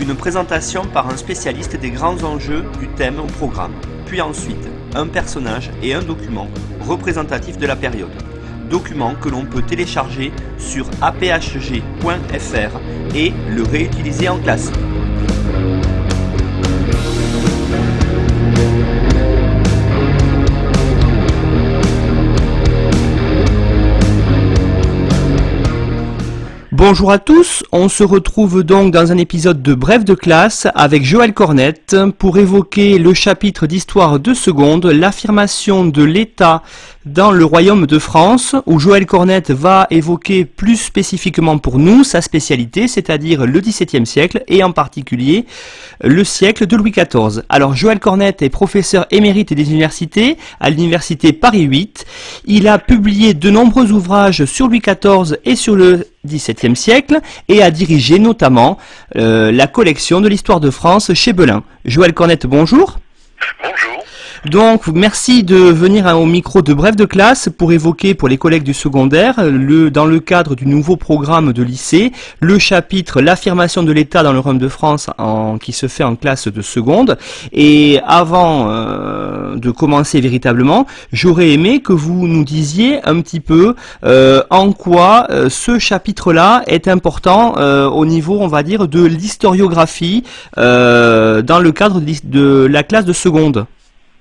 une présentation par un spécialiste des grands enjeux du thème au programme, puis ensuite un personnage et un document représentatif de la période. Document que l'on peut télécharger sur aphg.fr et le réutiliser en classe. Bonjour à tous, on se retrouve donc dans un épisode de Bref de classe avec Joël Cornette pour évoquer le chapitre d'histoire de seconde, l'affirmation de l'État dans le royaume de France, où Joël Cornette va évoquer plus spécifiquement pour nous sa spécialité, c'est-à-dire le XVIIe siècle et en particulier le siècle de Louis XIV. Alors Joël Cornette est professeur émérite des universités à l'université Paris 8. Il a publié de nombreux ouvrages sur Louis XIV et sur le XVIIe siècle et a dirigé notamment euh, la collection de l'histoire de France chez Belin. Joël Cornette, bonjour. Bonjour. Donc, merci de venir au micro de Bref de classe pour évoquer pour les collègues du secondaire, le, dans le cadre du nouveau programme de lycée, le chapitre L'affirmation de l'État dans le Rhum de France qui se fait en classe de seconde. Et avant euh, de commencer véritablement, j'aurais aimé que vous nous disiez un petit peu euh, en quoi euh, ce chapitre-là est important au niveau, on va dire, de l'historiographie dans le cadre de la classe de seconde.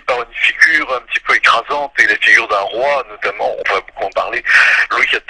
par une figure un petit peu écrasante et la figure d'un roi, notamment, on va beaucoup en parler, Louis XIV.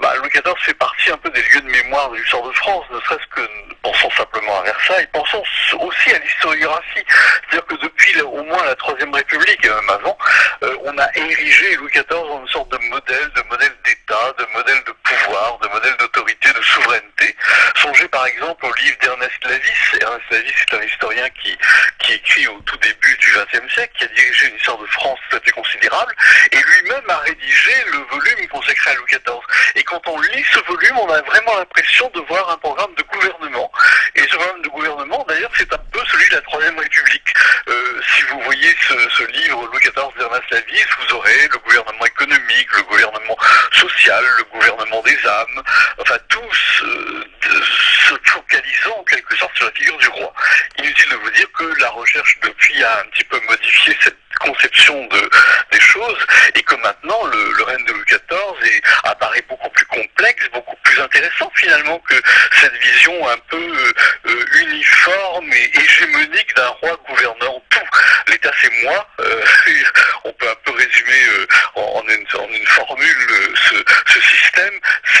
Bah, Louis XIV fait partie un peu des lieux de mémoire de l'histoire de France, ne serait-ce que pensons simplement à Versailles, pensons aussi à l'historiographie. C'est-à-dire que depuis au moins la Troisième République, et même avant, euh, on a érigé Louis XIV en une sorte de modèle, de modèle d'État, de modèle de pouvoir, de modèle d'autorité, de souveraineté. Songez par exemple au livre d'Ernest Lavis. Ernest Lavis est un historien qui, qui écrit au tout début du XXe siècle, qui a dirigé une histoire de France tout à fait considérable, et lui-même a rédigé le volume consacré à Louis XIV. Et quand on lit ce volume, on a vraiment l'impression de voir un programme de gouvernement. Et ce programme de gouvernement, d'ailleurs, c'est un peu celui de la Troisième République. Euh, si vous voyez ce, livre Louis XIV d'Ernest Lavis, vous aurez le gouvernement économique, le gouvernement social, le gouvernement des âmes, enfin tous euh, se focalisant en quelque sorte sur la figure du roi. Inutile de vous dire que la recherche depuis a un petit peu modifié cette conception de, des choses et que maintenant le, règne de Louis XIV est, apparaît beaucoup plus complexe, beaucoup plus intéressant finalement que cette vision un peu euh, uniforme et hégémonique d'un roi gouvernant tout. L'État c'est moi. Euh, on peut un peu résumer euh, en, une, en, une, formule ce, système.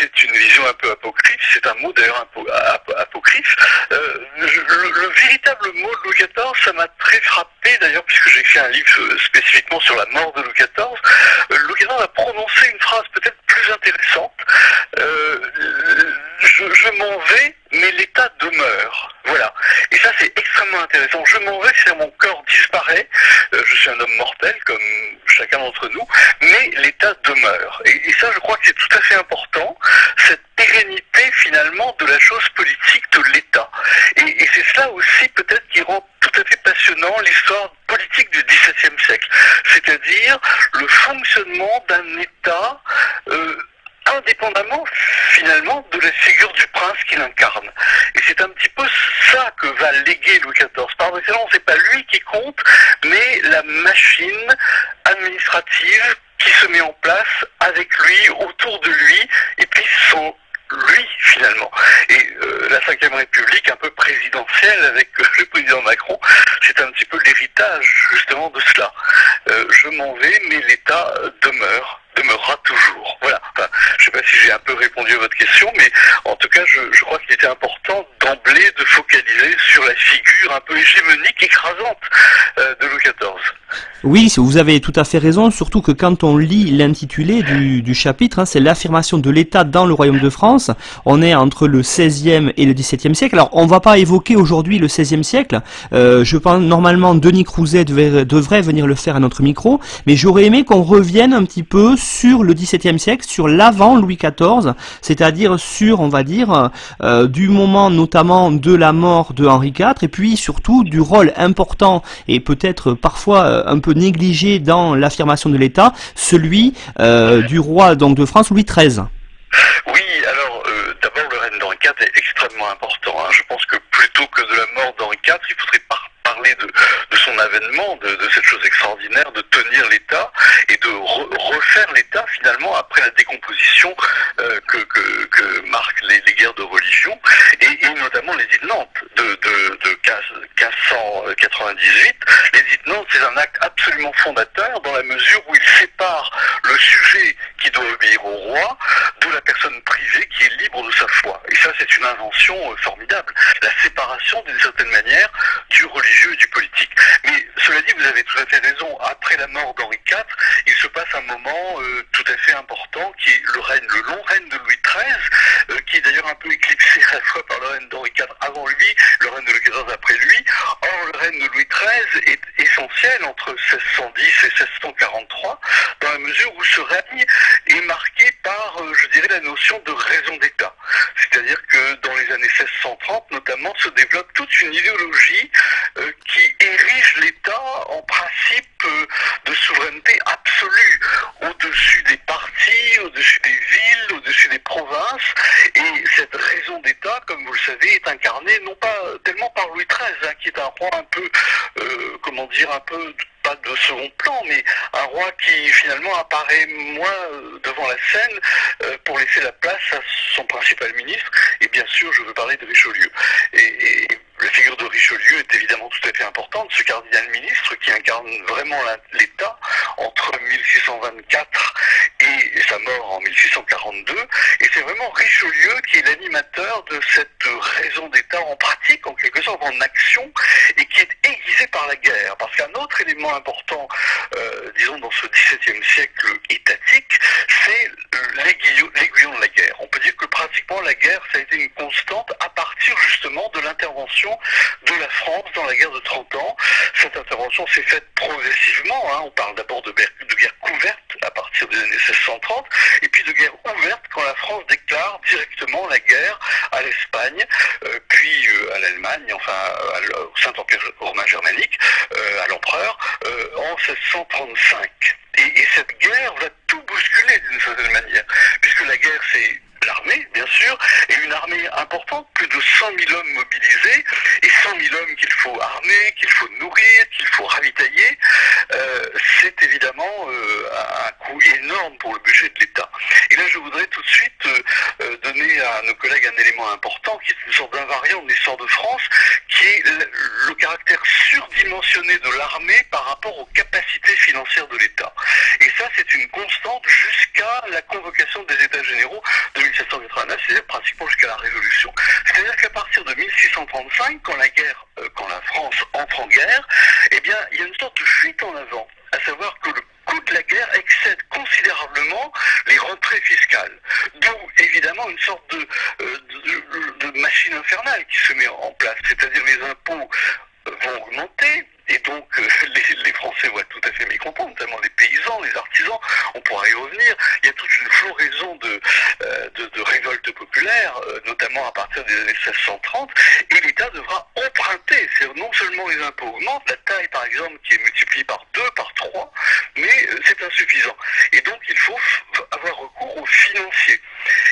C'est une vision un peu apocryphe. C'est un mot d'ailleurs apocryphe. Le, le, véritable mot de Louis XIV, ça m'a très frappé d'ailleurs puisque j'ai écrit un livre spécifiquement sur la mort de Louis XIV. Louis XIV a prononcé une phrase peut-être plus intéressante. je m'en vais, mais l'État demeure. Voilà. Et ça, c'est extrêmement intéressant. Je m'en vais, c'est mon corps disparaît. Euh, je suis un homme mortel, comme chacun d'entre nous, mais l'État demeure. Et, ça, je crois que c'est tout à fait important, cette pérennité, finalement, de la chose politique de l'État. Et, et c'est cela aussi, peut-être, qui rend tout à fait passionnant l'histoire politique du XVIIe siècle. C'est-à-dire le fonctionnement d'un État euh, indépendamment finalement de la figure du prince qu'il incarne. Et c'est un petit peu ça que va léguer Louis XIV. Par excellence, c'est pas lui qui compte, mais la machine administrative qui se met en place avec lui, autour de lui, et puis son lui finalement. Et euh, la Ve République, un peu présidentielle avec euh, le président Macron, c'est un petit peu l'héritage justement de cela. Euh, je m'en vais, mais l'État demeure demeurera toujours. Voilà. Je ne sais pas si j'ai un peu répondu à votre question, mais en tout cas, je, crois qu'il était important d'emblée de focaliser sur la figure un peu hégémonique, écrasante euh. Oui, vous avez tout à fait raison, surtout que quand on lit l'intitulé du, chapitre, hein, c'est l'affirmation de l'État dans le Royaume de France. On est entre le 16e et le 17e siècle. Alors, on va pas évoquer aujourd'hui le 16e siècle. Euh, je pense normalement Denis Crouzet devrait venir le faire à notre micro, mais j'aurais aimé qu'on revienne un petit peu sur le 17e siècle, sur l'avant Louis XIV, c'est-à-dire sur, on va dire, euh, du moment notamment de la mort de Henri IV, et puis surtout du rôle important et peut-être parfois euh, un peu négligé dans l'affirmation de l'État, celui euh, du roi donc de France Louis XIII. Oui, alors euh, d'abord le règne d'Henri IV est extrêmement important. Hein. Je pense que plutôt que de la mort d'Henri IV, il faudrait de, son avènement, de, cette chose extraordinaire, de tenir l'État et de re, refaire l'État finalement après la décomposition euh, que, que, que, marquent les, guerres de religion et, et notamment les îles Nantes de, de, de 1598. Les îles Nantes, c'est un acte absolument fondateur dans la mesure où il sépare le sujet qui doit obéir au roi de la personne privée qui est libre de sa foi. Et ça, c'est une invention euh, formidable. La séparation, d'une certaine manière, du religieux du politique. Mais cela dit, vous avez tout à fait raison. Après la mort d'Henri IV, il se passe un moment euh, tout à fait important qui est le règne, le long règne de Louis XIII, euh, qui est d'ailleurs un peu éclipsé à la fois par le règne d'Henri IV avant lui, le règne de Louis XIV après lui. Or, le règne de Louis XIII est essentiel entre 1610 et 1643, dans la mesure où ce règne est marqué par, euh, je dirais, la notion de raison d'État. C'est-à-dire que dans les années 1630, notamment, se développe toute une idéologie qui érige l'État en principe euh, de souveraineté absolue, au-dessus des partis, au-dessus des villes, au-dessus des provinces. Et cette raison d'État, comme vous le savez, est incarnée non pas tellement par Louis XIII, hein, qui est un roi un peu, euh, comment dire, un peu pas de second plan, mais un roi qui finalement apparaît moins devant la scène euh, pour laisser la place à son principal ministre. Et bien sûr, je veux parler de Richelieu. La figure de Richelieu est évidemment tout à fait importante, ce cardinal ministre qui incarne vraiment l'État entre 1624 et sa mort en 1642. Et c'est vraiment Richelieu qui est l'animateur de cette raison d'État en pratique, en quelque sorte en action, et qui est aiguisé par la guerre. Parce qu'un autre élément important, euh, disons, dans ce XVIIe siècle étatique, c'est l'aiguillon de la guerre. On peut dire que pratiquement la guerre, ça a été une constante à partir justement de l'intervention de la France dans la guerre de 30 ans. Cette intervention s'est faite progressivement. Hein. On parle d'abord de, guerre couverte à partir des années 1630, et puis de guerre ouverte quand la France déclare directement la guerre à l'Espagne, euh, puis euh, à l'Allemagne, enfin au Saint-Empire romain germanique, euh, à l'empereur, en 1635. Et, et cette guerre va tout bousculer d'une certaine manière, puisque la guerre c'est l'armée, bien sûr, et une armée importante, plus de 100 000 hommes mobilisés, et 100 000 hommes qu'il faut armer, qu'il faut nourrir, qu'il faut ravitailler, euh, c'est évidemment euh, un coût énorme pour le budget de l'État. Et là, je voudrais tout de suite euh, donner à nos collègues un élément important, qui est une sorte d'invariant de l'histoire de France, qui est le, le caractère surdimensionné de l'armée par rapport aux capacités financières de l'État. Et ça, c'est une constante jusqu'à la convocation des États généraux de 1789, c'est-à-dire pratiquement jusqu'à la Révolution. C'est-à-dire qu'à partir de 1635, quand la guerre, euh, quand la France entre en guerre, eh bien, il y a une sorte de fuite en avant, à savoir que le coût de la guerre excède considérablement les rentrées fiscales. D'où évidemment une sorte de, euh, de, de, machine infernale qui se met en place, c'est-à-dire les impôts vont augmenter, et donc euh, les, Français vont être tout à fait mécontents, notamment les paysans, les artisans, on pourra y revenir. Il y a toute une floraison de, euh, de, révoltes populaires, euh, notamment à partir des années 1630, et l'État devra emprunter. C'est non seulement les impôts augmentent, la taille par exemple qui est multipliée par deux, par trois, mais c'est insuffisant. Et donc il faut avoir recours aux financiers.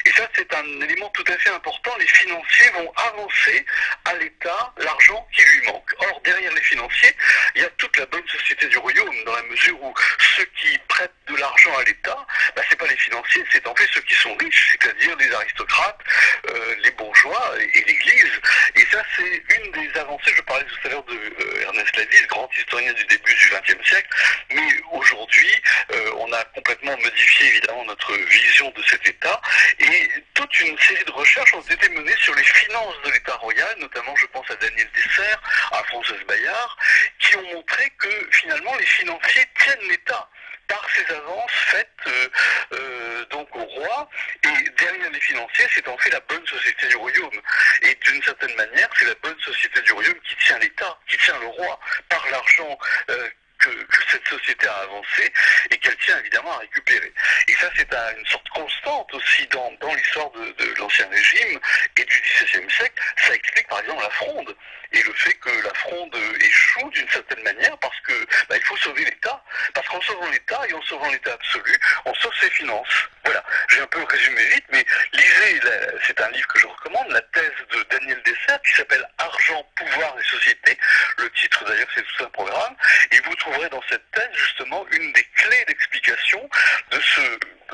Et ça c'est un élément tout à fait important. Les financiers vont avancer à l'État l'argent qui lui manque. Or derrière les financiers, il y a toute la bonne société du royaume, dans la mesure où ceux qui prêtent de l'argent à l'État, bah, c'est pas les financiers, c'est en fait ceux qui sont riches, c'est-à-dire les aristocrates, euh, les bourgeois et, l'Église. Et ça, c'est une des avancées. Je parlais tout à l'heure de euh, Ernest grand historien du début du XXe siècle, mais aujourd'hui, euh, on a complètement modifié évidemment notre vision de cet État, et toute une série de recherches ont été menées sur les finances de l'État royal, notamment, je pense à Daniel Dessert, à Françoise Bayard, qui ont montré que finalement les financiers tiennent l'État par ces avances faites euh, euh, donc au roi. Et derrière les financiers, c'est en fait la bonne société du royaume. Et d'une certaine manière, c'est la bonne société du royaume qui tient l'État, qui tient le roi par l'argent euh, que, cette société a avancé et qu'elle tient évidemment à récupérer. Et ça, c'est une sorte constante aussi dans, l'histoire de, l'Ancien Régime et du XVIIe siècle. Ça explique par exemple la fronde et le fait que la fronde échoue d'une certaine manière parce que bah, il faut sauver l'État. Parce qu'en sauvant l'État et en sauvant l'État absolu, on sauve ses finances. Voilà, j'ai un peu résumé vite, mais lisez, c'est un livre que je recommande, la thèse de Daniel Dessert qui s'appelle Argent, pouvoir et société. Le titre d'ailleurs c'est tout un programme. Et vous trouverez dans cette thèse justement une des clés d'explication de ce,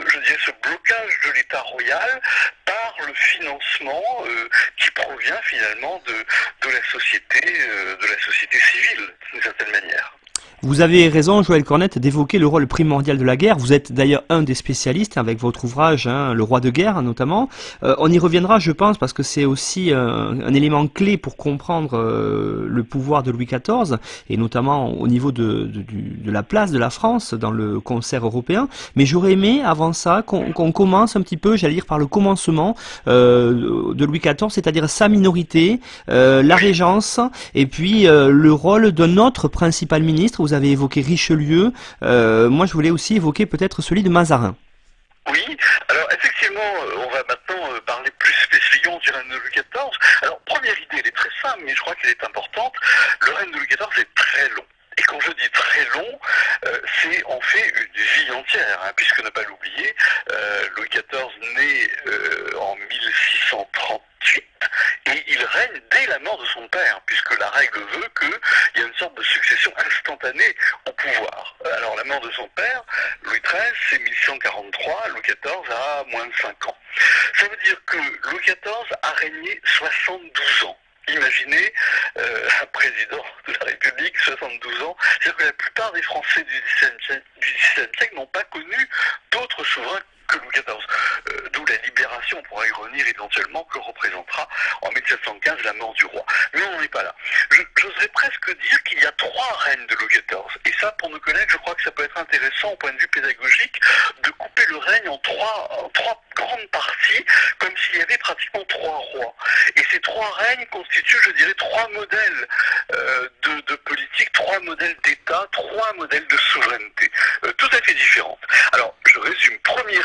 je dirais, ce blocage de l'État royal par le financement euh, qui provient finalement de, de la société, euh, de la société civile d'une certaine manière. Vous avez raison, Joël Cornette, d'évoquer le rôle primordial de la guerre. Vous êtes d'ailleurs un des spécialistes avec votre ouvrage, hein, Le roi de guerre notamment. Euh, on y reviendra, je pense, parce que c'est aussi un, élément clé pour comprendre euh, le pouvoir de Louis XIV, et notamment au niveau de, de, la place de la France dans le concert européen. Mais j'aurais aimé, avant ça, qu'on commence un petit peu, j'allais dire, par le commencement euh, de Louis XIV, c'est-à-dire sa minorité, la régence, et puis le rôle d'un autre principal ministre vous avez évoqué Richelieu. Euh, moi, je voulais aussi évoquer peut-être celui de Mazarin. Oui, alors effectivement, euh, on va maintenant euh, parler plus spécifiquement du règne de Louis XIV. Alors, première idée, elle est très simple, mais je crois qu'elle est importante. Le règne de Louis XIV est très long. Et quand je dis très long, c'est en fait une vie entière, hein, puisque ne pas l'oublier, Louis XIV naît en 1638 et il règne dès la mort de son père, puisque la règle veut qu'il y a une sorte de succession instantanée au pouvoir. Alors la mort de son père, Louis XIII, c'est 1143, Louis XIV a moins de 5 ans. Ça veut dire que Louis XIV a régné 72 ans. Imaginez euh, un président de la République, 72 ans. C'est-à-dire que la plupart des Français du XVIIe siècle n'ont pas connu d'autres souverains que Louis XIV. Euh, d'où la libération, on pourra y revenir éventuellement, que représentera en 1715 la mort du roi. Mais on n'en est pas là. J'oserais presque dire qu'il y a trois règnes de Louis XIV. Et ça, pour nous connaître, je crois que ça peut être intéressant au point de vue pédagogique de couper le règne en trois, grandes parties, comme s'il y avait pratiquement trois rois. Et ces trois règnes constituent, je dirais, trois modèles euh, de, politique, trois modèles d'État, trois modèles de souveraineté, euh, tout à fait différentes. Alors, je résume. Premier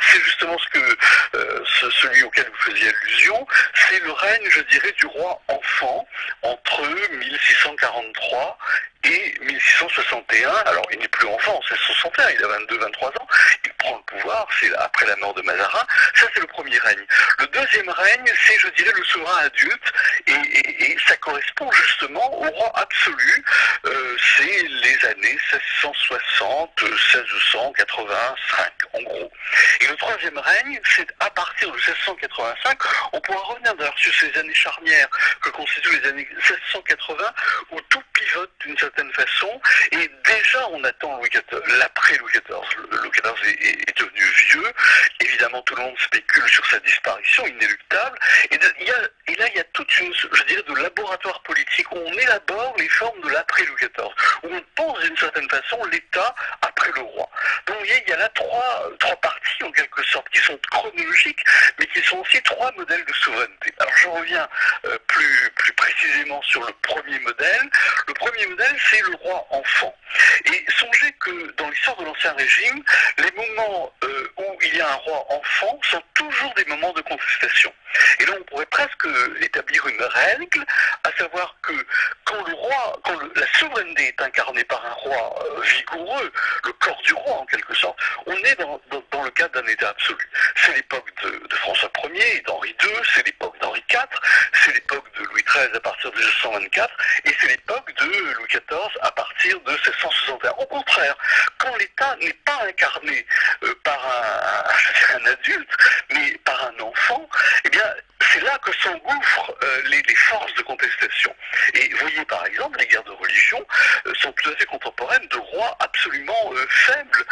c'est justement ce que euh, celui auquel vous faisiez allusion, c'est le règne, je dirais, du roi enfant entre 1643 et 1661, alors il n'est plus enfant en 1661, il a 22-23 ans, il prend le pouvoir, c'est après la mort de Mazarin, ça c'est le premier règne. Le deuxième règne, c'est je dirais le souverain adulte, et, ça correspond justement au roi absolu, euh, c'est les années 1660, 1685 en gros. Et le troisième règne, c'est à partir de 1685, on pourra revenir d'ailleurs sur ces années charnières que constituent les années 1680, où tout pivote d'une certaine façon. Et déjà, on attend Louis XIV, l'après Louis XIV. Louis XIV est, devenu vieux. Évidemment, tout le monde spécule sur sa disparition, inéluctable. Et, là, il y a toute une, je dirais, de laboratoire politique où on élabore les formes de l'après Louis XIV, où on pense d'une certaine façon l'État après le roi. Donc, il y a, là trois, trois parties, en quelque sorte, qui sont chronologiques, mais qui sont aussi trois modèles de souveraineté. Alors, je reviens euh, plus, plus précisément sur le premier modèle. Le premier modèle, c'est le roi enfant. Et songez que dans l'histoire de l'Ancien Régime, les moments euh, il y a un roi enfant sont toujours des moments de contestation. Et là, on pourrait presque établir une règle, à savoir que quand le roi, quand la souveraineté est incarnée par un roi euh, vigoureux, le corps du roi en quelque sorte, on est dans, le cadre d'un État absolu. C'est l'époque de, François Ier et d'Henri II, c'est l'époque d'Henri IV, c'est l'époque de Louis XIII à partir de 1624, et c'est l'époque de Louis XIV à partir de 1661. Au contraire, quand l'État n'est pas incarné euh, par un, un, adulte, mais par un enfant, eh bien, c'est là que s'engouffrent les, forces de contestation. Et voyez par exemple, les guerres de religion sont tout à fait contemporaines de rois absolument faibles,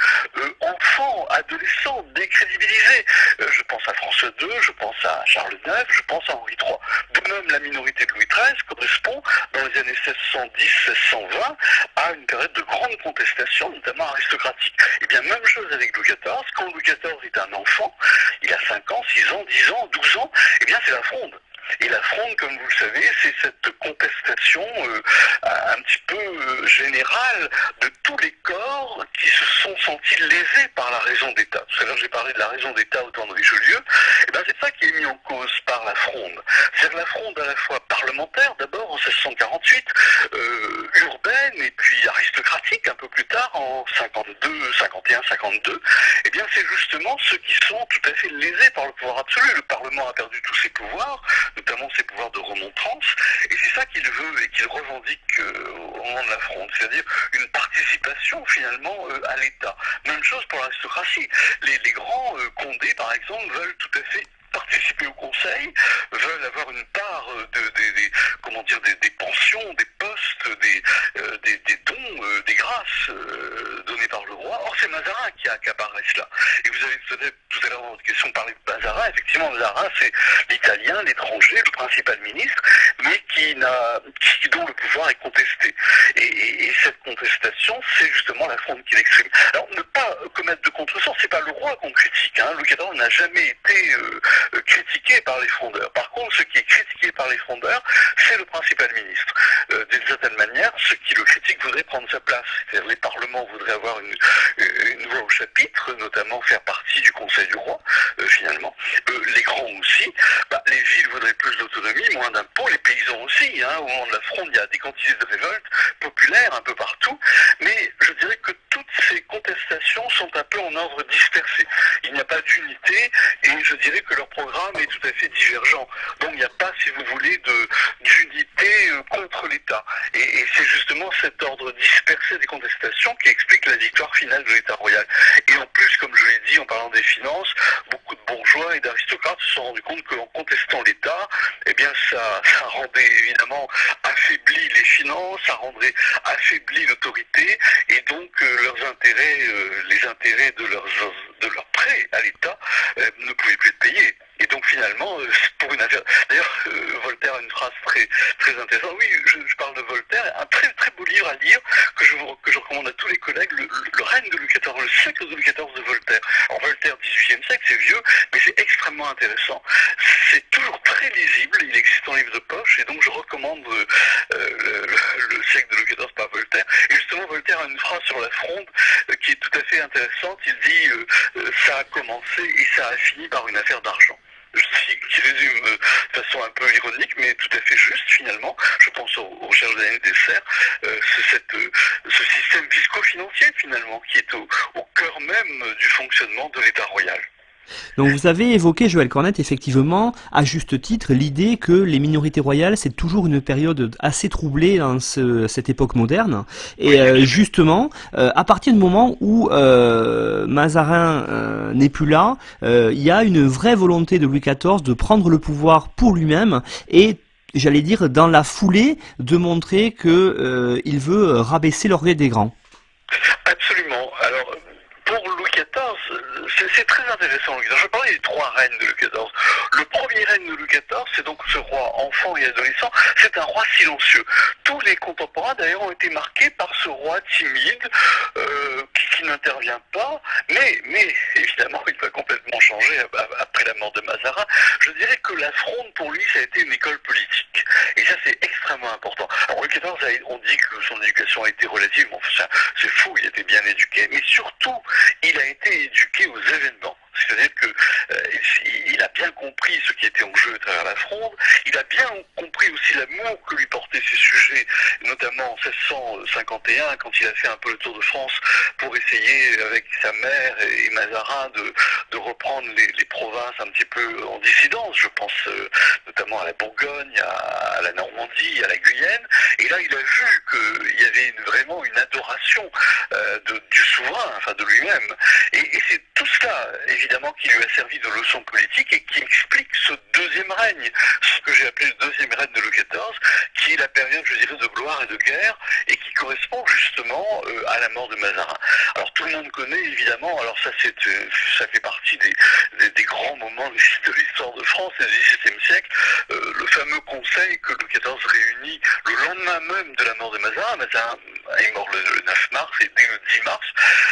enfants, adolescents, décrédibilisés. je pense à François II, je pense à Charles IX, je pense à Henri III. De même, la minorité de Louis XIII correspond, dans les années 1610-1620, à une période de grande contestation, notamment aristocratique. Et eh bien, même chose avec Louis XIV. Quand Louis XIV est un enfant, il a 5 ans, 6 ans, 10 ans, 12 ans, eh c'est la fronde. Et la fronde, comme vous le savez, c'est cette contestation euh, un petit peu euh, générale de tous les corps qui se sont sentis lésés par la raison d'État. Tout à l'heure, j'ai parlé de la raison d'État au temps de Richelieu. Et eh bien, c'est ça qui est mis en cause par la fronde. C'est la fronde à la fois parlementaire, d'abord en 1648, euh, urbaine et puis plus tard, en 52, 51, 52. Eh bien, c'est justement ceux qui sont tout à fait lésés par le pouvoir absolu. Le Parlement a perdu tous ses pouvoirs notamment ses pouvoirs de remontrance, et c'est ça qu'il veut et qu'il revendique euh, au moment de la fronde, c'est-à-dire une participation finalement euh, à l'État. Même chose pour l'aristocratie. Les, grands euh, condés, par exemple, veulent tout à fait participer au conseil, veulent avoir une part de, des, comment dire, des, pensions, des postes, des, des, dons, des grâces données par le roi. Or, c'est Mazarin qui a accaparé cela. Et vous avez tout à l'heure dans votre question parlé de Mazarin. Effectivement, Mazarin, c'est l'italien, l'étranger, le principal ministre, mais qui n'a, dont le pouvoir est contesté. Et, cette contestation, c'est justement la fronde qu'il exprime. Alors, ne pas commettre de contresens, c'est pas le roi qu'on critique. Hein. Louis n'a jamais été euh, critiqué par les frondeurs. Par contre, ce qui est critiqué par les frondeurs, c'est le principal ministre. Euh, d'une certaine manière, ceux qui le critiquent voudraient prendre sa place. C'est-à-dire les parlements voudraient avoir une, une voix au chapitre, notamment faire partie du Conseil du roi, euh, finalement. les grands aussi. Bah, les villes voudraient plus d'autonomie, moins d'impôts, les paysans aussi. Hein. Au moment de la fronde, il y a des quantités de révoltes populaires un peu partout. Mais je dirais que toutes ces contestations sont un peu en ordre dispersé. Il n'y a pas d'unité et je dirais que leur programme est tout à fait divergent. Donc il n'y a pas, si vous voulez, d'unité euh, contre l'État. Et, c'est justement cet ordre dispersé des contestations qui explique la victoire finale de l'État royal. Et en plus, comme je l'ai dit en parlant des finances, beaucoup de bourgeois et d'aristocrates se sont rendus compte qu'en contestant l'État, eh bien ça, rendait évidemment affaibli les finances, ça rendrait affaibli l'autorité et donc euh, leurs intérêts, euh, les intérêts de leurs, de leurs à l'État euh, ne pouvaient plus être payés. Et donc finalement, pour une affaire. D'ailleurs, Voltaire a une phrase très très intéressante. Oui, je, parle de Voltaire, un très très beau livre à lire que je que je recommande à tous les collègues, le, règne de Louis XIV, le siècle de Louis XIV de Voltaire. Alors Voltaire, 18e siècle, c'est vieux, mais c'est extrêmement intéressant. C'est toujours très lisible. Il existe en livre de poche, et donc je recommande le, siècle de Louis XIV par Voltaire. Et justement, Voltaire a une phrase sur la fronde euh, qui est tout à fait intéressante. Il dit euh, euh, ça a commencé et ça a fini par une affaire d'argent qui résume de façon un peu ironique, mais tout à fait juste finalement. Je pense aux, recherches d'années dessert, ce système fisco-financier finalement qui est au cœur même du fonctionnement de l'État royal. Donc vous avez évoqué, Joël Cornette, effectivement, à juste titre, l'idée que les minorités royales, c'est toujours une période assez troublée dans cette époque moderne. Et euh, justement, euh, à partir du moment où euh, Mazarin n'est plus là, il y a une vraie volonté de Louis XIV de prendre le pouvoir pour lui-même et j'allais dire dans la foulée de montrer que il veut rabaisser l'orgueil des grands. Absolument. Alors c'est très intéressant. Je des trois règnes de Louis XIV. Le premier règne de Louis XIV, c'est donc ce roi enfant et adolescent. C'est un roi silencieux. Tous les contemporains, d'ailleurs, ont été marqués par ce roi timide euh, qui, n'intervient pas. Mais, mais, évidemment, il va complètement changer après la mort de Mazarin. Je dirais que la fronde, pour lui, ça a été une école politique. Et ça, c'est extrêmement important. Alors, Louis XIV, on dit que son éducation a été relative. Enfin, c'est fou, il était bien éduqué. Mais surtout, il a été éduqué aux événements. C'est-à-dire qu'il euh, a bien compris ce qui était en jeu à travers la fronde, il a bien compris aussi l'amour que lui portaient ces sujets, notamment en 1651, quand il a fait un peu le tour de France pour essayer, avec sa mère et Mazarin, de, reprendre les, provinces un petit peu en dissidence. Je pense euh, notamment à la Bourgogne, à, la Normandie, à la Guyenne. Et là, il a vu qu'il y avait vraiment une adoration euh, du souverain, enfin de lui-même. Et, et c'est tout cela, évidemment, qui lui a servi de leçon politique et qui explique ce deuxième règne, ce que j'ai appelé le deuxième règne de Louis XIV, qui est la période, je dirais, de gloire et de guerre, et qui correspond justement euh, à la mort de Mazarin. Alors tout le monde connaît évidemment, alors ça c'est euh, ça fait partie des, des, grands moments de l'histoire de France et du XVIIe siècle, euh, le fameux conseil que Louis XIV réunit le lendemain même de la mort de Mazarin. Mazarin est mort le, 9 mars et dès le 10 mars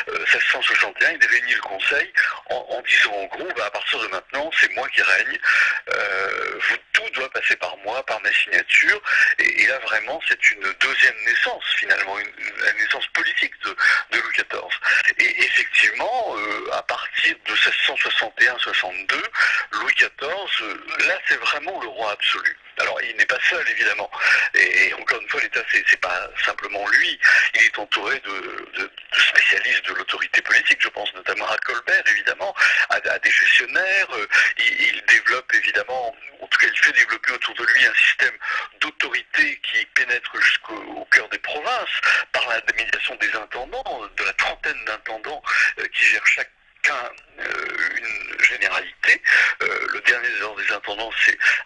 1661, il réunit le conseil en, disant en gros, bah, à partir de maintenant, c'est moi qui règne, doit passer par moi, par ma signature, et, là vraiment c'est une deuxième naissance finalement, une, la naissance politique de, Louis XIV. Et effectivement, euh, à partir de 1661-62, Louis XIV, euh, là c'est vraiment le roi absolu. Alors il n'est pas seul évidemment, et, encore une fois l'État c'est pas simplement lui, il est entouré de, spécialistes de l'autorité politique, je pense notamment à Colbert évidemment, à, des gestionnaires, euh, il, développe évidemment, en tout cas il fait développer autour de lui un système d'autorité qui pénètre jusqu'au cœur des provinces par la médiation des intendants, de la trentaine d'intendants euh, qui gèrent chaque euh, une généralité. Euh, le dernier des intendants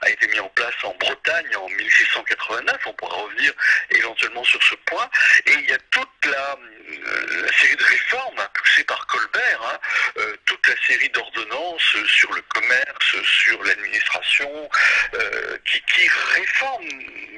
a été mis en place en Bretagne en 1689. On pourra revenir éventuellement sur ce point. Et il y a toute la, euh, série de réformes poussées par Colbert, hein, toute la série d'ordonnances sur le commerce, sur l'administration, qui, qui réforme.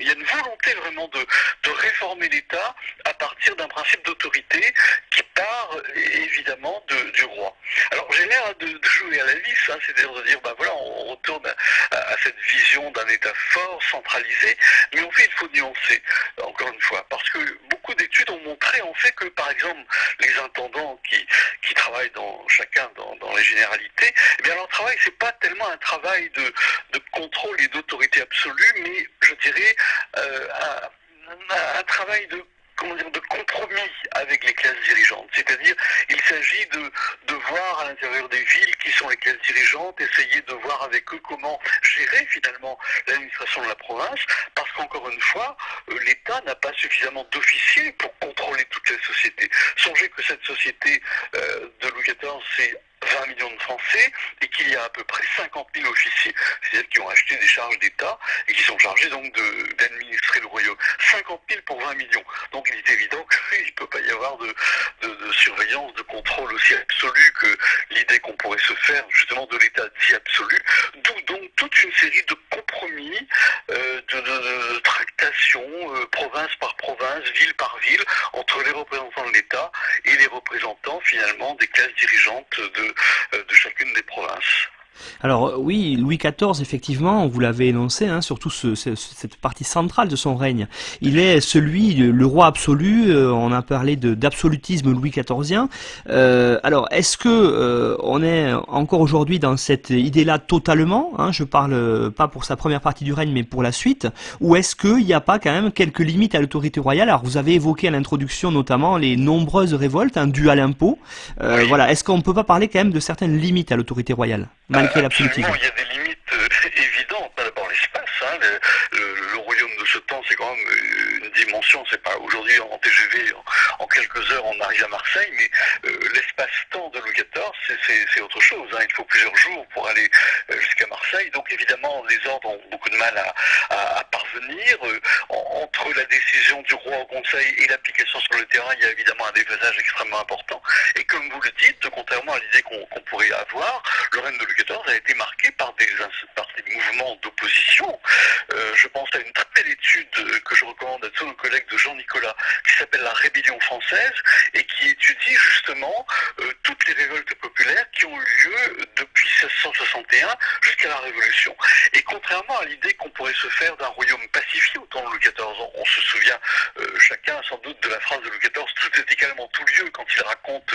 Il y a une volonté vraiment de, réformer l'État à partir d'un principe d'autorité qui part évidemment de, du roi. Alors j'ai l'air de, jouer à la vis, hein, c'est-à-dire de dire, ben voilà, on retourne à, cette vision d'un État fort, centralisé, mais en fait il faut nuancer, encore une fois, parce que beaucoup d'études ont montré en fait que par exemple les intendants qui, qui travaillent dans chacun dans, les généralités, eh bien leur travail c'est pas tellement un travail de, contrôle et d'autorité absolue, mais je dirais euh, un travail de comment dire, de compromis avec les classes dirigeantes. C'est-à-dire, il s'agit de, de voir à l'intérieur des villes qui sont les classes dirigeantes, essayer de voir avec eux comment gérer finalement l'administration de la province, parce qu'encore une fois, euh, l'État n'a pas suffisamment d'officiers pour contrôler toute la société. Songez que cette société euh, de Louis XIV, c'est 20 millions de Français et qu'il y a à peu près 50 000 officiers, c'est-à-dire qui ont acheté des charges d'État et qui sont chargés donc d'administrer le royaume. 50 000 pour 20 millions. Donc il est évident qu'il ne peut pas y avoir de, surveillance, de contrôle aussi absolu que l'idée qu'on pourrait se faire justement de l'État dit absolu. D'où donc toute une série de compromis, euh, de, tractations, euh, province par province, ville par ville, entre les représentants de l'État et représentants finalement des classes dirigeantes de, euh, de chacune des provinces. Alors oui, Louis XIV, effectivement, vous l'avez énoncé, hein, surtout cette partie centrale de son règne. Il est celui, le roi absolu, euh, on a parlé d'absolutisme Louis XIVien. Euh, alors, est-ce que euh, on est encore aujourd'hui dans cette idée-là totalement hein, Je parle pas pour sa première partie du règne, mais pour la suite. Ou est-ce qu'il n'y a pas quand même quelques limites à l'autorité royale? Alors, vous avez évoqué à l'introduction notamment les nombreuses révoltes hein, dues à l'impôt. Voilà, est-ce qu'on ne peut pas parler quand même de certaines limites à l'autorité royale Il y a des limites euh, évidentes. D'abord l'espace. Hein, le, royaume de ce temps, c'est quand même euh, une dimension. C'est pas aujourd'hui en TGV, en, quelques heures, on arrive à Marseille, mais euh, l'espace-temps de Louis XIV, c'est autre chose. Hein. Il faut plusieurs jours pour aller jusqu'à Marseille. Donc évidemment, les ordres ont beaucoup de mal à, parvenir. entre la décision du roi au Conseil et l'application sur le terrain, il y a évidemment un déphasage extrêmement important. Et comme vous le dites, contrairement à l'idée qu'on pourrait avoir, le règne de Louis XIV a été marqué par des, mouvements d'opposition. Euh, je pense à une très belle étude que je recommande à tous nos collègues de Jean Nicolas, qui s'appelle La Rébellion française, et qui étudie justement euh, toutes les révoltes populaires qui ont eu lieu depuis 1661 jusqu'à la Révolution. Et contrairement à l'idée qu'on pourrait se faire d'un royaume pacifié au temps de Louis XIV, on, se souvient euh, chacun sans doute de la phrase de Louis XIV, tout est également tout lieu quand il raconte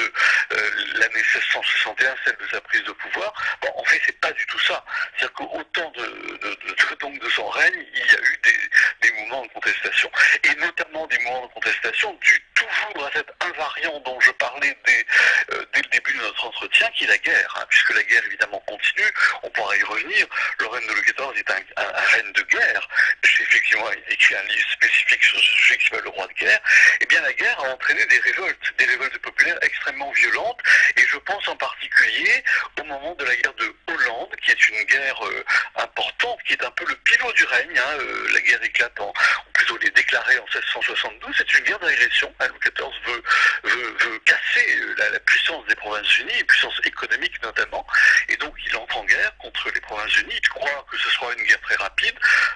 l'année 1661, celle de sa prise de pouvoir. En fait, c'est pas du tout ça. C'est-à-dire qu'au temps de, de, de, son règne, il y a eu des, des mouvements de contestation. Et notamment des mouvements de contestation dus toujours à cet invariant dont je parlais dès, euh, dès le début de notre entretien, qui est la guerre, hein, puisque la guerre évidemment continue, on pourra y revenir. Le règne de Louis XIV est un, règne de guerre. J'ai effectivement écrit un livre spécifique sur ce sujet qui s'appelle Le roi de guerre. Eh bien la guerre a entraîné des révoltes, des révoltes populaires extrêmement violentes, et je pense en particulier au moment de la guerre de Hollande, qui est une guerre euh, importante, qui est un peu le pivot du règne. Hein, euh, la guerre éclate en, plutôt les en 1672, c'est une guerre d'agression. Louis XIV veut, veut, casser euh, la, puissance des Provinces-Unies, puissance économique notamment, et donc il entre en guerre contre les Provinces-Unies. Il croit que ce sera une guerre très rapide,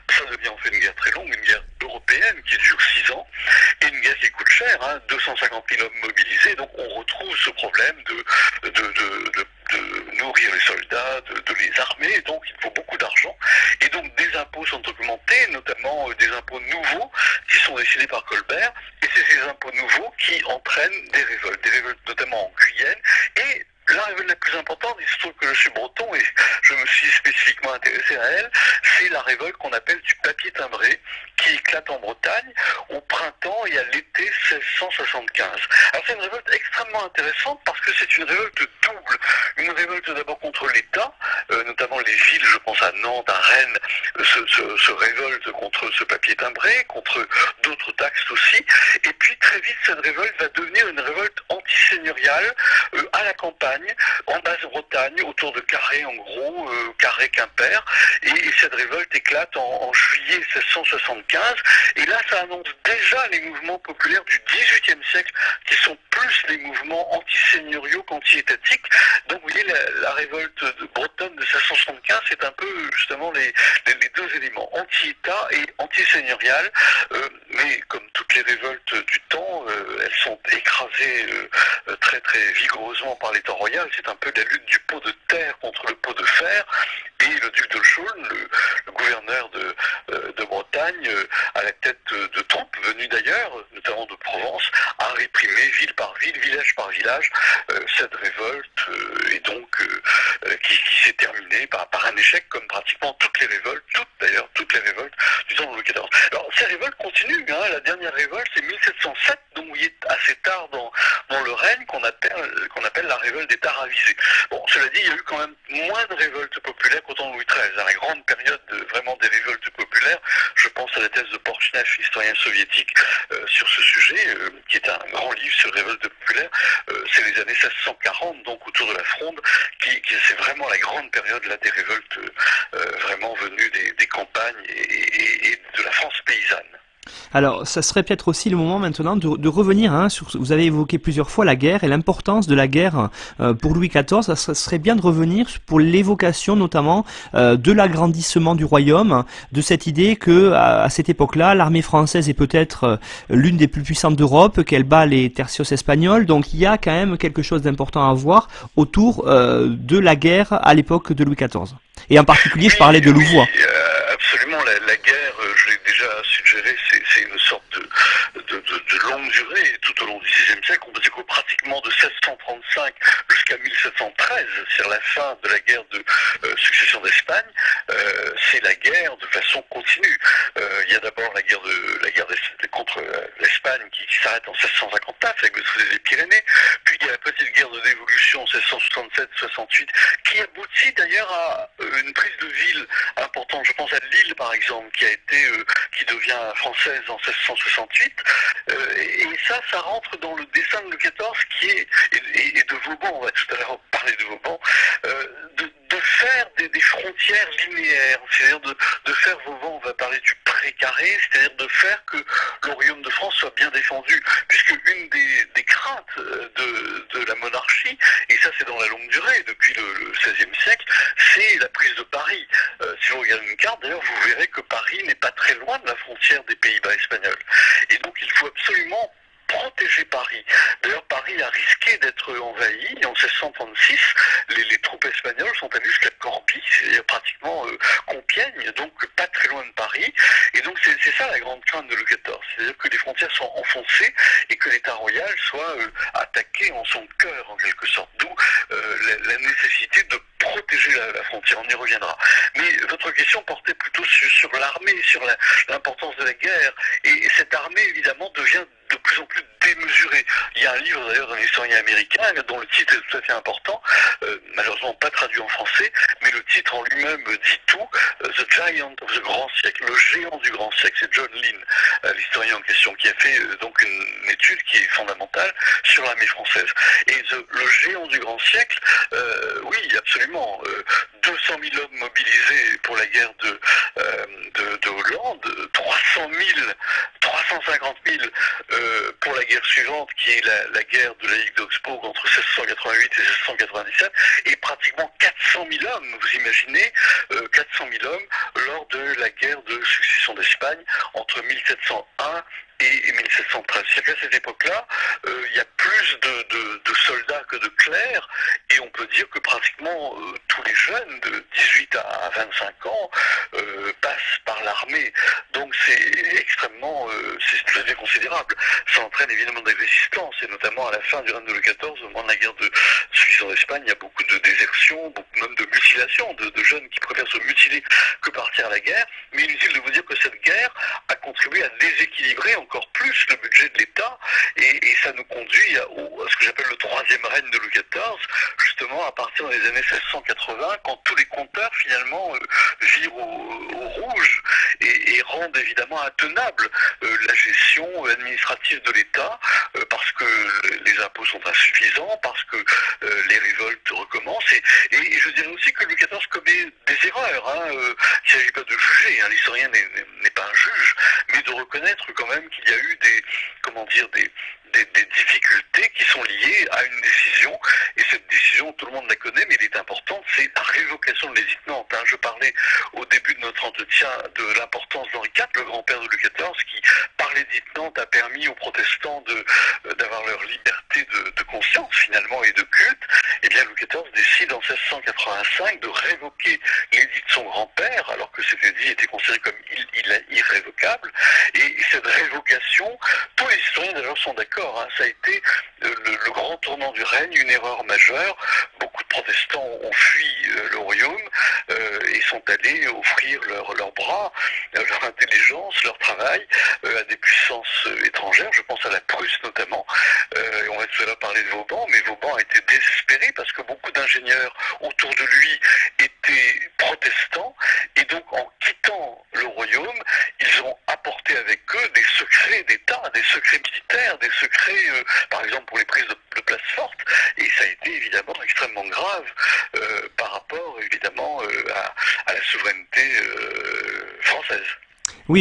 ça devient en fait une guerre très longue, une guerre européenne qui dure six ans, et une guerre qui coûte cher, hein, 250 000 hommes mobilisés, donc on retrouve ce problème de, de de nourrir les soldats, de, les armer, donc il faut beaucoup d'argent. Et donc des impôts sont augmentés, notamment euh, des impôts nouveaux qui sont décidés par Colbert, et c'est ces impôts nouveaux qui entraînent des révoltes, des révoltes notamment en Guyenne, et la révolte la plus importante, il se trouve que je suis breton et je me suis spécifiquement intéressé à elle, c'est la révolte qu'on appelle du papier timbré, qui éclate en Bretagne au printemps et à l'été 1675. Alors c'est une révolte extrêmement intéressante parce que c'est une révolte double. Une révolte d'abord contre l'État, euh, notamment les villes, je pense à Nantes, à Rennes, se, révoltent contre ce papier timbré, contre d'autres taxes aussi. Et puis très vite, cette révolte va devenir une révolte antiseigneuriale euh, à la campagne, en Basse-Bretagne, autour de Carré en gros, euh, Carré-Quimper. Et, cette révolte éclate en, juillet 1675 et là, ça annonce déjà les mouvements populaires du XVIIIe siècle, qui sont plus les mouvements antiseigneuriaux qu'anti-étatiques. Donc, vous voyez, la, révolte bretonne de 1675, c'est un peu justement les, deux éléments, anti-État et anti-seigneurial. Euh, mais comme toutes les révoltes du temps, euh, elles sont écrasées euh, très très vigoureusement par l'État royal. C'est un peu la lutte du pot de terre contre le pot de fer. Et le duc de Chaulnes, le, gouverneur de, Bretagne, à la tête de troupes venues d'ailleurs, notamment de Provence, a réprimé ville par ville, village par village, euh, cette révolte euh, et donc euh, qui, s'est terminée par, un échec comme pratiquement toutes les révoltes, toutes d'ailleurs, toutes les révoltes du temps de Louis XIV. Alors ces révoltes continuent, hein. la dernière révolte c'est 1707, est assez tard dans, le règne qu'on appelle, la révolte des Taravisés. Bon, cela dit, il y a eu quand même moins de révoltes populaires qu'au temps de Louis XIII. La grande période de, vraiment des révoltes populaires, je pense à la thèse de Porchnev, historien soviétique, euh, sur ce sujet, euh, qui est un grand livre sur les révoltes populaires. Euh, c'est les années 1640, donc autour de la Fronde, qui, c'est vraiment la grande période là des révoltes vraiment venues des, campagnes et de la France paysanne. Alors, ça serait peut-être aussi le moment maintenant de, revenir hein, sur. Vous avez évoqué plusieurs fois la guerre et l'importance de la guerre euh, pour Louis XIV. Ça serait bien de revenir pour l'évocation notamment euh, de l'agrandissement du royaume, de cette idée que à, cette époque-là, l'armée française est peut-être euh, l'une des plus puissantes d'Europe, qu'elle bat les tertios espagnols. Donc, il y a quand même quelque chose d'important à voir autour de la guerre à l'époque de Louis XIV. Et en particulier, je parlais de Louvois. absolument, la, guerre, je l'ai déjà suggéré, c'est une sorte de, longue durée tout au long du XVIe siècle. On peut dire que pratiquement de 1635 jusqu'à 1713, c'est la fin de la guerre de euh, succession d'Espagne, euh, c'est la guerre de façon continue. Euh, il y a d'abord la guerre de la guerre contre l'Espagne qui, s'arrête en 1659 avec le des Pyrénées, puis il y a la petite guerre de dévolution en 1667-68 qui aboutit d'ailleurs à une prise de ville importante. Je pense à Lille par exemple, qui a été qui devient française en 1668. Euh, et, ça, ça rentre dans le dessin de Louis XIV qui est, et, de Vauban, on va tout à l'heure parler de Vauban, euh, faire des, frontières linéaires, c'est-à-dire de, faire Vauban, on va parler du précaré, c'est-à-dire de faire que le royaume de France soit bien défendu, puisque une des, craintes euh, de, la monarchie, et ça c'est dans la longue durée, depuis le, XVIe siècle, c'est la prise de Paris. si vous regardez une carte, d'ailleurs, vous verrez que Paris n'est pas très loin de la frontière des Pays-Bas espagnols. Et donc il faut absolument protéger Paris. D'ailleurs, Paris a risqué d'être envahi. En 1636, les, troupes espagnoles sont allées jusqu'à Corbie, c'est-à-dire pratiquement euh, Compiègne, donc pas très loin de Paris. Et donc c'est ça la grande crainte de Louis XIV, c'est-à-dire que les frontières soient enfoncées et que l'État royal soit euh, attaqué en son cœur, en quelque sorte. D'où euh, la, nécessité de protéger la, frontière. On y reviendra. Mais votre question portait plutôt sur, l'armée, sur l'importance de la guerre. et cette armée, évidemment, devient de plus en plus démesurée. Il y a un livre d'ailleurs d'un historien américain dont le titre est tout à fait important, malheureusement pas traduit en français, mais le titre en lui-même dit tout, The Giant of the Grand Siècle, le géant du grand siècle, c'est John Lynn, l'historien en question, qui a fait donc une, étude qui est fondamentale sur l'armée française. Et le géant du grand siècle, oui, absolument, 200 000 hommes mobilisés pour la guerre de, de, Hollande, 300 000, 350 000 pour la guerre suivante, qui est la, guerre de la Ligue d'Augsbourg entre 1688 et 1697, et pratiquement 400 000 hommes, vous imaginez, 400 000 hommes lors de la guerre de succession d'Espagne entre 1701 et 1713. C'est à cette époque-là, euh, il y a plus de, soldats que de clercs, et on peut dire que pratiquement euh, tous les jeunes de 18 à 25 ans euh, passent par l'armée. Donc c'est extrêmement, c'est tout considérable. Ça entraîne évidemment des résistances, et notamment à la fin du règne de Louis XIV, au moment de la guerre de succession d'Espagne, il y a beaucoup de désertions, beaucoup même de mutilations, de jeunes qui préfèrent se mutiler que partir à la guerre. Mais inutile de vous dire que cette guerre a contribué à déséquilibrer encore plus le budget de l'État et, ça nous conduit à, ce que j'appelle le troisième règne de Louis XIV, justement à partir des années 1680, quand tous les compteurs finalement euh, virent au, rouge et, rendent évidemment intenable euh, la gestion administrative de l'État euh, parce que les impôts sont insuffisants, parce que les révoltes recommencent et, je dirais aussi que Louis XIV commet des erreurs. Hein, il ne s'agit pas de juger, hein, l'historien n'est pas un juge, mais de reconnaître quand même qu'il y a eu des, comment dire, des, des, difficultés qui sont liées à une décision. Et cette décision, tout le monde la connaît, mais elle est importante, c'est la révocation de l'édit Nantes. Hein. Je parlais au début de notre entretien de l'importance d'Henri IV, le grand-père de Louis XIV, qui, par l'édit Nantes, a permis aux protestants euh, d'avoir leur liberté de, conscience, finalement, et de culte. Eh bien, Louis XIV décide en 1685 de révoquer l'édit de son grand-père, alors que cet édit était considéré comme d'accord. Hein. Ça a été euh, le, grand tournant du règne, une erreur majeure. Beaucoup de protestants ont fui euh, le royaume euh, et sont allés offrir leur, leur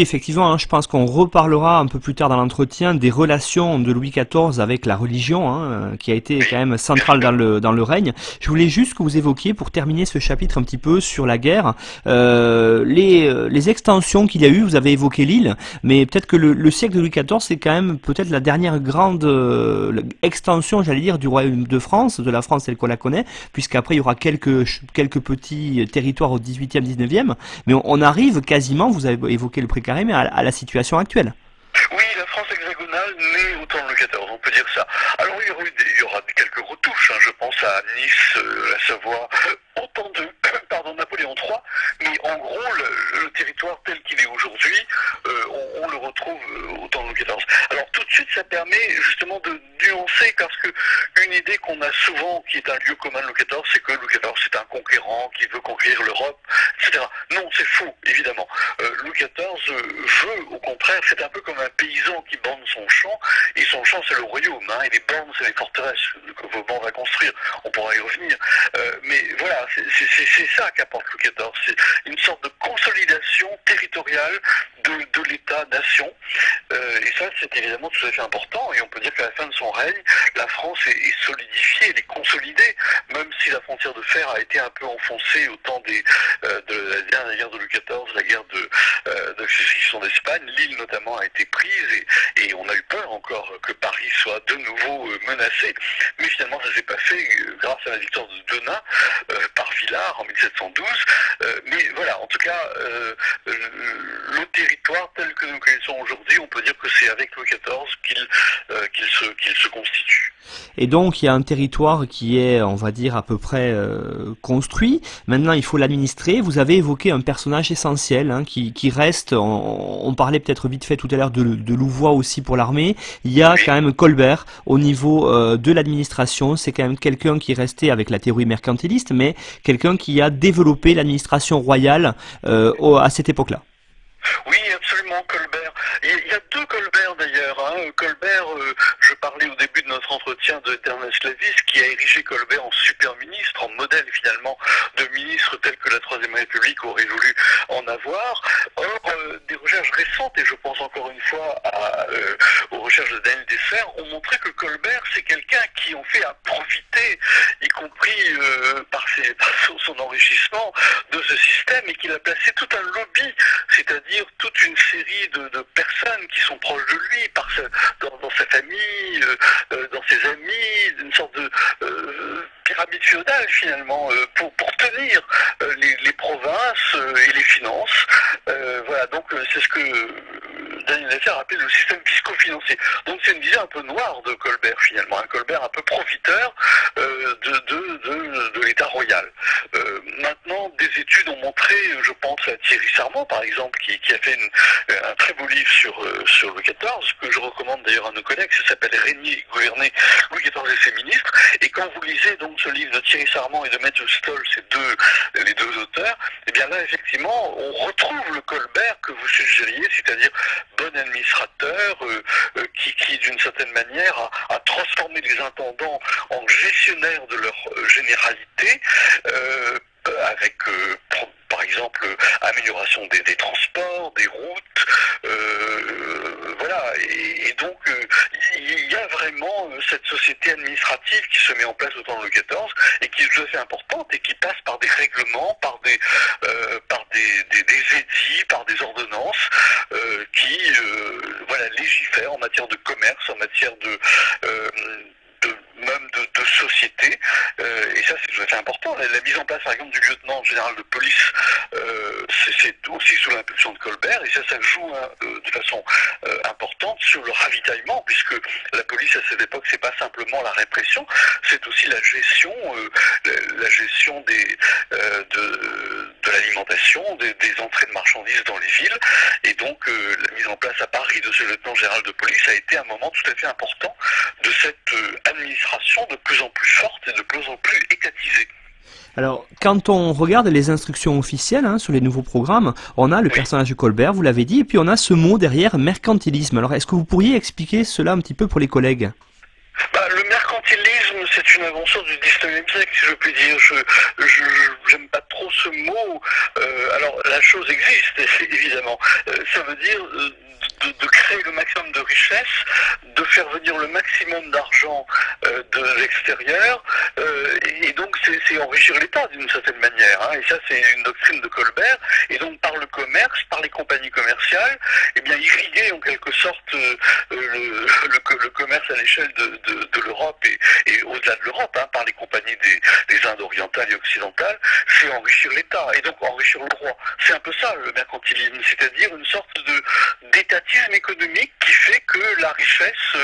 Effectivement, hein, je pense qu'on reparlera un peu plus tard dans l'entretien des relations de Louis XIV avec la religion, hein, qui a été quand même centrale dans le, dans le règne. Je voulais juste que vous évoquiez, pour terminer ce chapitre un petit peu sur la guerre, euh, les, les extensions qu'il y a eu. Vous avez évoqué l'île, mais peut-être que le, le, siècle de Louis XIV, c'est quand même peut-être la dernière grande euh, extension, j'allais dire, du royaume de France, de la France telle qu'on la connaît, puisqu'après il y aura quelques, quelques petits territoires au 18e, 19e, mais on, on arrive quasiment, vous avez évoqué le précaré, mais à, la situation actuelle. Oui, la France hexagonale naît au temps de Louis XIV, on peut dire ça. Alors il y aura, il y aura quelques retouches, hein. je pense à Nice, euh, la Savoie, au temps de pardon, Napoléon III, mais en gros, le, territoire tel qu'il est aujourd'hui, euh, on, le retrouve euh, au temps de Louis XIV. Alors tout de suite, ça permet justement de nuancer, parce que une idée qu'on a souvent, qui est un lieu commun de Louis XIV, c'est que Louis XIV c'est un conquérant qui veut conquérir l'Europe, etc. Non, c'est faux, évidemment. Louis XIV veut, au contraire, c'est un peu comme un paysan qui bande son champ, et son champ c'est le royaume, hein, et les bandes c'est les forteresses que Vauban va construire, on pourra y revenir. mais voilà, c'est ça qu'apporte Louis XIV, c'est une sorte de consolidation territoriale de, l'État-nation. Euh, et ça, c'est évidemment tout à fait important. Et on peut dire qu'à la fin de son règne, la France est, solidifiée, elle est consolidée, même si la frontière de fer a été un peu enfoncée au temps des, euh, de la guerre de Louis XIV, la guerre de, euh, d'Espagne. L'île notamment a été prise et, on a eu peur encore que Paris soit de nouveau euh, menacé. Mais finalement, ça s'est pas fait grâce à la victoire de Denain par Villars en 1712. mais voilà, en tout cas, le territoire tel que nous connaissons aujourd'hui, on peut dire que c'est avec Louis XIV qu'il qu'il se, qu'il se constitue. Et donc il y a un territoire qui est, on va dire, à peu près euh, construit. Maintenant, il faut l'administrer. Vous avez évoqué un personnage essentiel hein, qui, qui, reste. On, on parlait peut-être vite fait tout à l'heure de, de Louvois aussi pour l'armée. Il y a quand même Colbert au niveau euh, de l'administration. C'est quand même quelqu'un qui est resté avec la théorie mercantiliste, mais quelqu'un qui a développé l'administration royale euh, à cette époque-là. Oui, absolument, Colbert. Il y a deux Colbert d'ailleurs. Hein. Colbert, euh, je parlais au début de notre entretien de Ernest Lavis, qui a érigé Colbert en super ministre, en modèle finalement de ministre tel que la Troisième République aurait voulu en avoir. Or, euh, des recherches récentes, et je pense encore une fois euh, aux recherches de Daniel Desser, ont montré que Colbert, c'est quelqu'un qui en fait à profiter, y compris par, son enrichissement, de ce système, et qu'il a placé tout un lobby, c'est-à-dire toute une série de, de personnes qui sont proches de lui, par dans, sa famille, euh, euh, dans ses amis, une sorte de euh, pyramide féodale finalement, pour, pour tenir les, les, provinces et les finances. voilà, donc c'est ce que Daniel Lesser appelé le système fisco-financier. Donc c'est une vision un peu noire de Colbert finalement, un Colbert un peu profiteur de, de, de, de l'État royal. maintenant, des études ont montré, je pense à Thierry Sarment par exemple, qui, a fait un très beau livre sur, sur Louis XIV, que je recommande d'ailleurs à nos collègues, ça s'appelle Régner, gouverner Louis XIV et ses ministres. Et quand vous lisez donc ce livre de Thierry Sarment et de Mathieu Stoll, ces deux, les deux auteurs, eh bien là effectivement on retrouve le Colbert que vous suggériez, c'est-à-dire bon administrateur, euh, euh, qui, d'une certaine manière a, a, transformé les intendants en gestionnaires de leur euh, généralité, avec par exemple amélioration des, transports, des routes, euh, voilà. Et, donc euh, il y a vraiment euh, cette société administrative qui se met en place au temps de Louis XIV et qui est tout à fait importante et qui passe par des règlements, par des euh, par des, édits, par des ordonnances euh, qui voilà légifèrent en matière de commerce, en matière de, même de, société. Euh, et ça, c'est important. La, mise en place, par exemple, du lieutenant général de police, euh, c'est aussi sous l'impulsion de Colbert. Et ça, ça joue hein, de façon euh, importante sur le ravitaillement, puisque la police, à cette époque, c'est pas simplement la répression, c'est aussi la gestion, la, gestion des, de, l'alimentation, des, des, entrées de marchandises dans les villes. Et donc, la mise en place à Paris de ce lieutenant général de police a été un moment tout à fait important de cette administration de plus en plus forte et de plus en plus étatisée. Alors, quand on regarde les instructions officielles hein, sur les nouveaux programmes, on a le oui. personnage de Colbert, vous l'avez dit, et puis on a ce mot derrière, mercantilisme. Alors, est-ce que vous pourriez expliquer cela un petit peu pour les collègues? Bah, Le mercantilisme, c'est une invention du 19e siècle, si je puis dire. Je n'aime pas trop ce mot. Euh, alors, la chose existe, évidemment. Euh, ça veut dire... Euh, de, de, créer le maximum de richesse, de faire venir le maximum d'argent euh, de l'extérieur, euh, et, donc c'est enrichir l'État d'une certaine manière. Hein, et ça, c'est une doctrine de Colbert. Et donc par le commerce, par les compagnies commerciales, eh bien irriguer en quelque sorte euh, le, commerce à l'échelle de, de, de l'Europe et, au-delà de l'Europe, hein, par les compagnies des, des Indes orientales et occidentales, c'est enrichir l'État et donc enrichir le roi. C'est un peu ça le mercantilisme, c'est-à-dire une sorte d'état économique qui fait que la richesse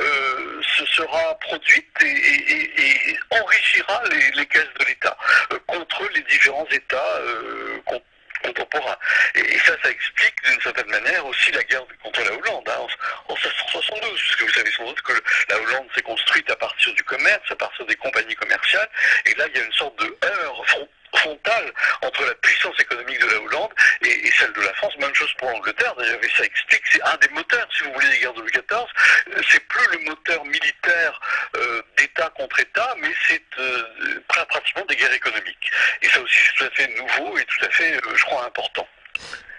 euh, se sera produite et, enrichira les, caisses de l'État euh, contre les différents États euh, contemporains. Et, et, ça, ça explique d'une certaine manière aussi la guerre contre la Hollande hein, en, en 1672, puisque vous savez sans doute que la Hollande s'est construite à partir du commerce, à partir des compagnies commerciales, et là il y a une sorte de heure frontale entre la puissance économique de la Hollande et, celle de la France. Même chose pour l'Angleterre, d'ailleurs, et ça explique, c'est un des moteurs, si vous voulez, des guerres de Louis XIV. C'est plus le moteur militaire euh, d'État contre État, mais c'est euh, pratiquement des guerres économiques. Et ça aussi, c'est tout à fait nouveau et tout à fait, euh, je crois, important.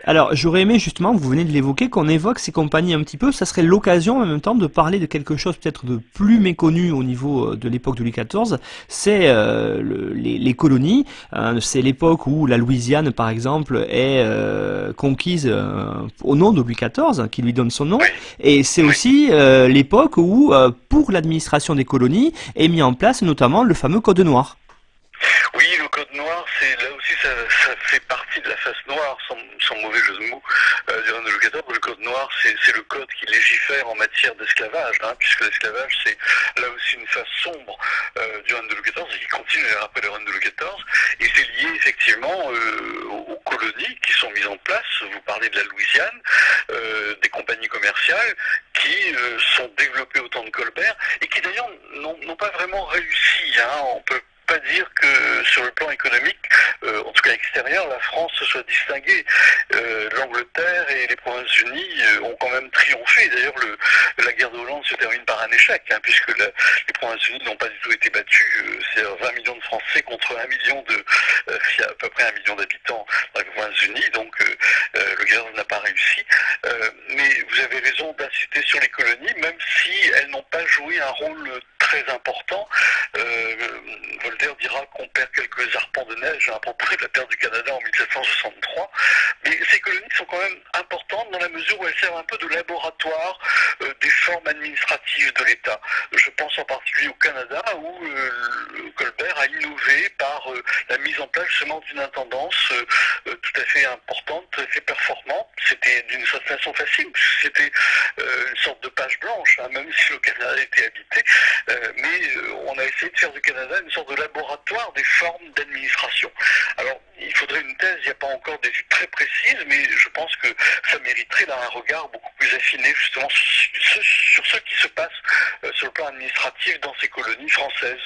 Alors, j'aurais aimé justement, vous venez de l'évoquer, qu'on évoque ces compagnies un petit peu. Ça serait l'occasion en même temps de parler de quelque chose peut-être de plus méconnu au niveau de l'époque de Louis XIV. C'est euh, le, les, les, colonies. Euh, c'est l'époque où la Louisiane, par exemple, est euh, conquise au nom de Louis XIV, qui lui donne son nom. Et c'est aussi l'époque où, pour l'administration des colonies, est mis en place notamment le fameux Code noir. Oui, le Code noir c'est là aussi ça, fait partie de la face noire, sans, mauvais jeu de mots, euh, du règne de Louis XIV. Le code noir, c'est le code qui légifère en matière d'esclavage, hein, puisque l'esclavage, c'est là aussi une face sombre euh, du règne de Louis XIV et qui continue après le Louis XIV. Et c'est lié effectivement euh, aux colonies qui sont mises en place. Vous parlez de la Louisiane, des compagnies commerciales qui sont développées au temps de Colbert et qui d'ailleurs n'ont pas vraiment réussi. Hein. On peut pas dire que sur le plan économique, euh, en tout cas extérieur, la France se soit distinguée. Euh, L'Angleterre et les Provinces-Unies euh, ont quand même triomphé. D'ailleurs, la guerre de Hollande se termine par un échec, hein, puisque les Provinces-Unies n'ont pas du tout été battues. C'est 20 millions de Français contre 1 million de, à peu près un million d'habitants dans les Provinces-Unies, donc le guerre n'a pas réussi. mais vous avez raison d'insister sur les colonies, même si elles n'ont pas joué un rôle très important. Euh, Voltaire dira qu'on perd quelques arpents de neige à propos de la terre du Canada en 1763, mais ces colonies sont quand même importantes dans la mesure où elles servent un peu de laboratoire euh, des formes administratives de l'État. Je pense en particulier au Canada où euh, Colbert a innové par la mise en place justement d'une intendance tout à fait importante, tout performante. C'était d'une certaine façon facile, c'était une sorte de page blanche, hein, même si le Canada était habité. Euh, mais euh, on a essayé de faire du Canada une sorte de laboratoire des formes d'administration. Alors, il faudrait une thèse, il n'y a pas encore d'études très précises, mais je pense que ça mériterait là un regard beaucoup plus affiné justement sur ce qui se passe euh, sur le plan administratif dans ces colonies françaises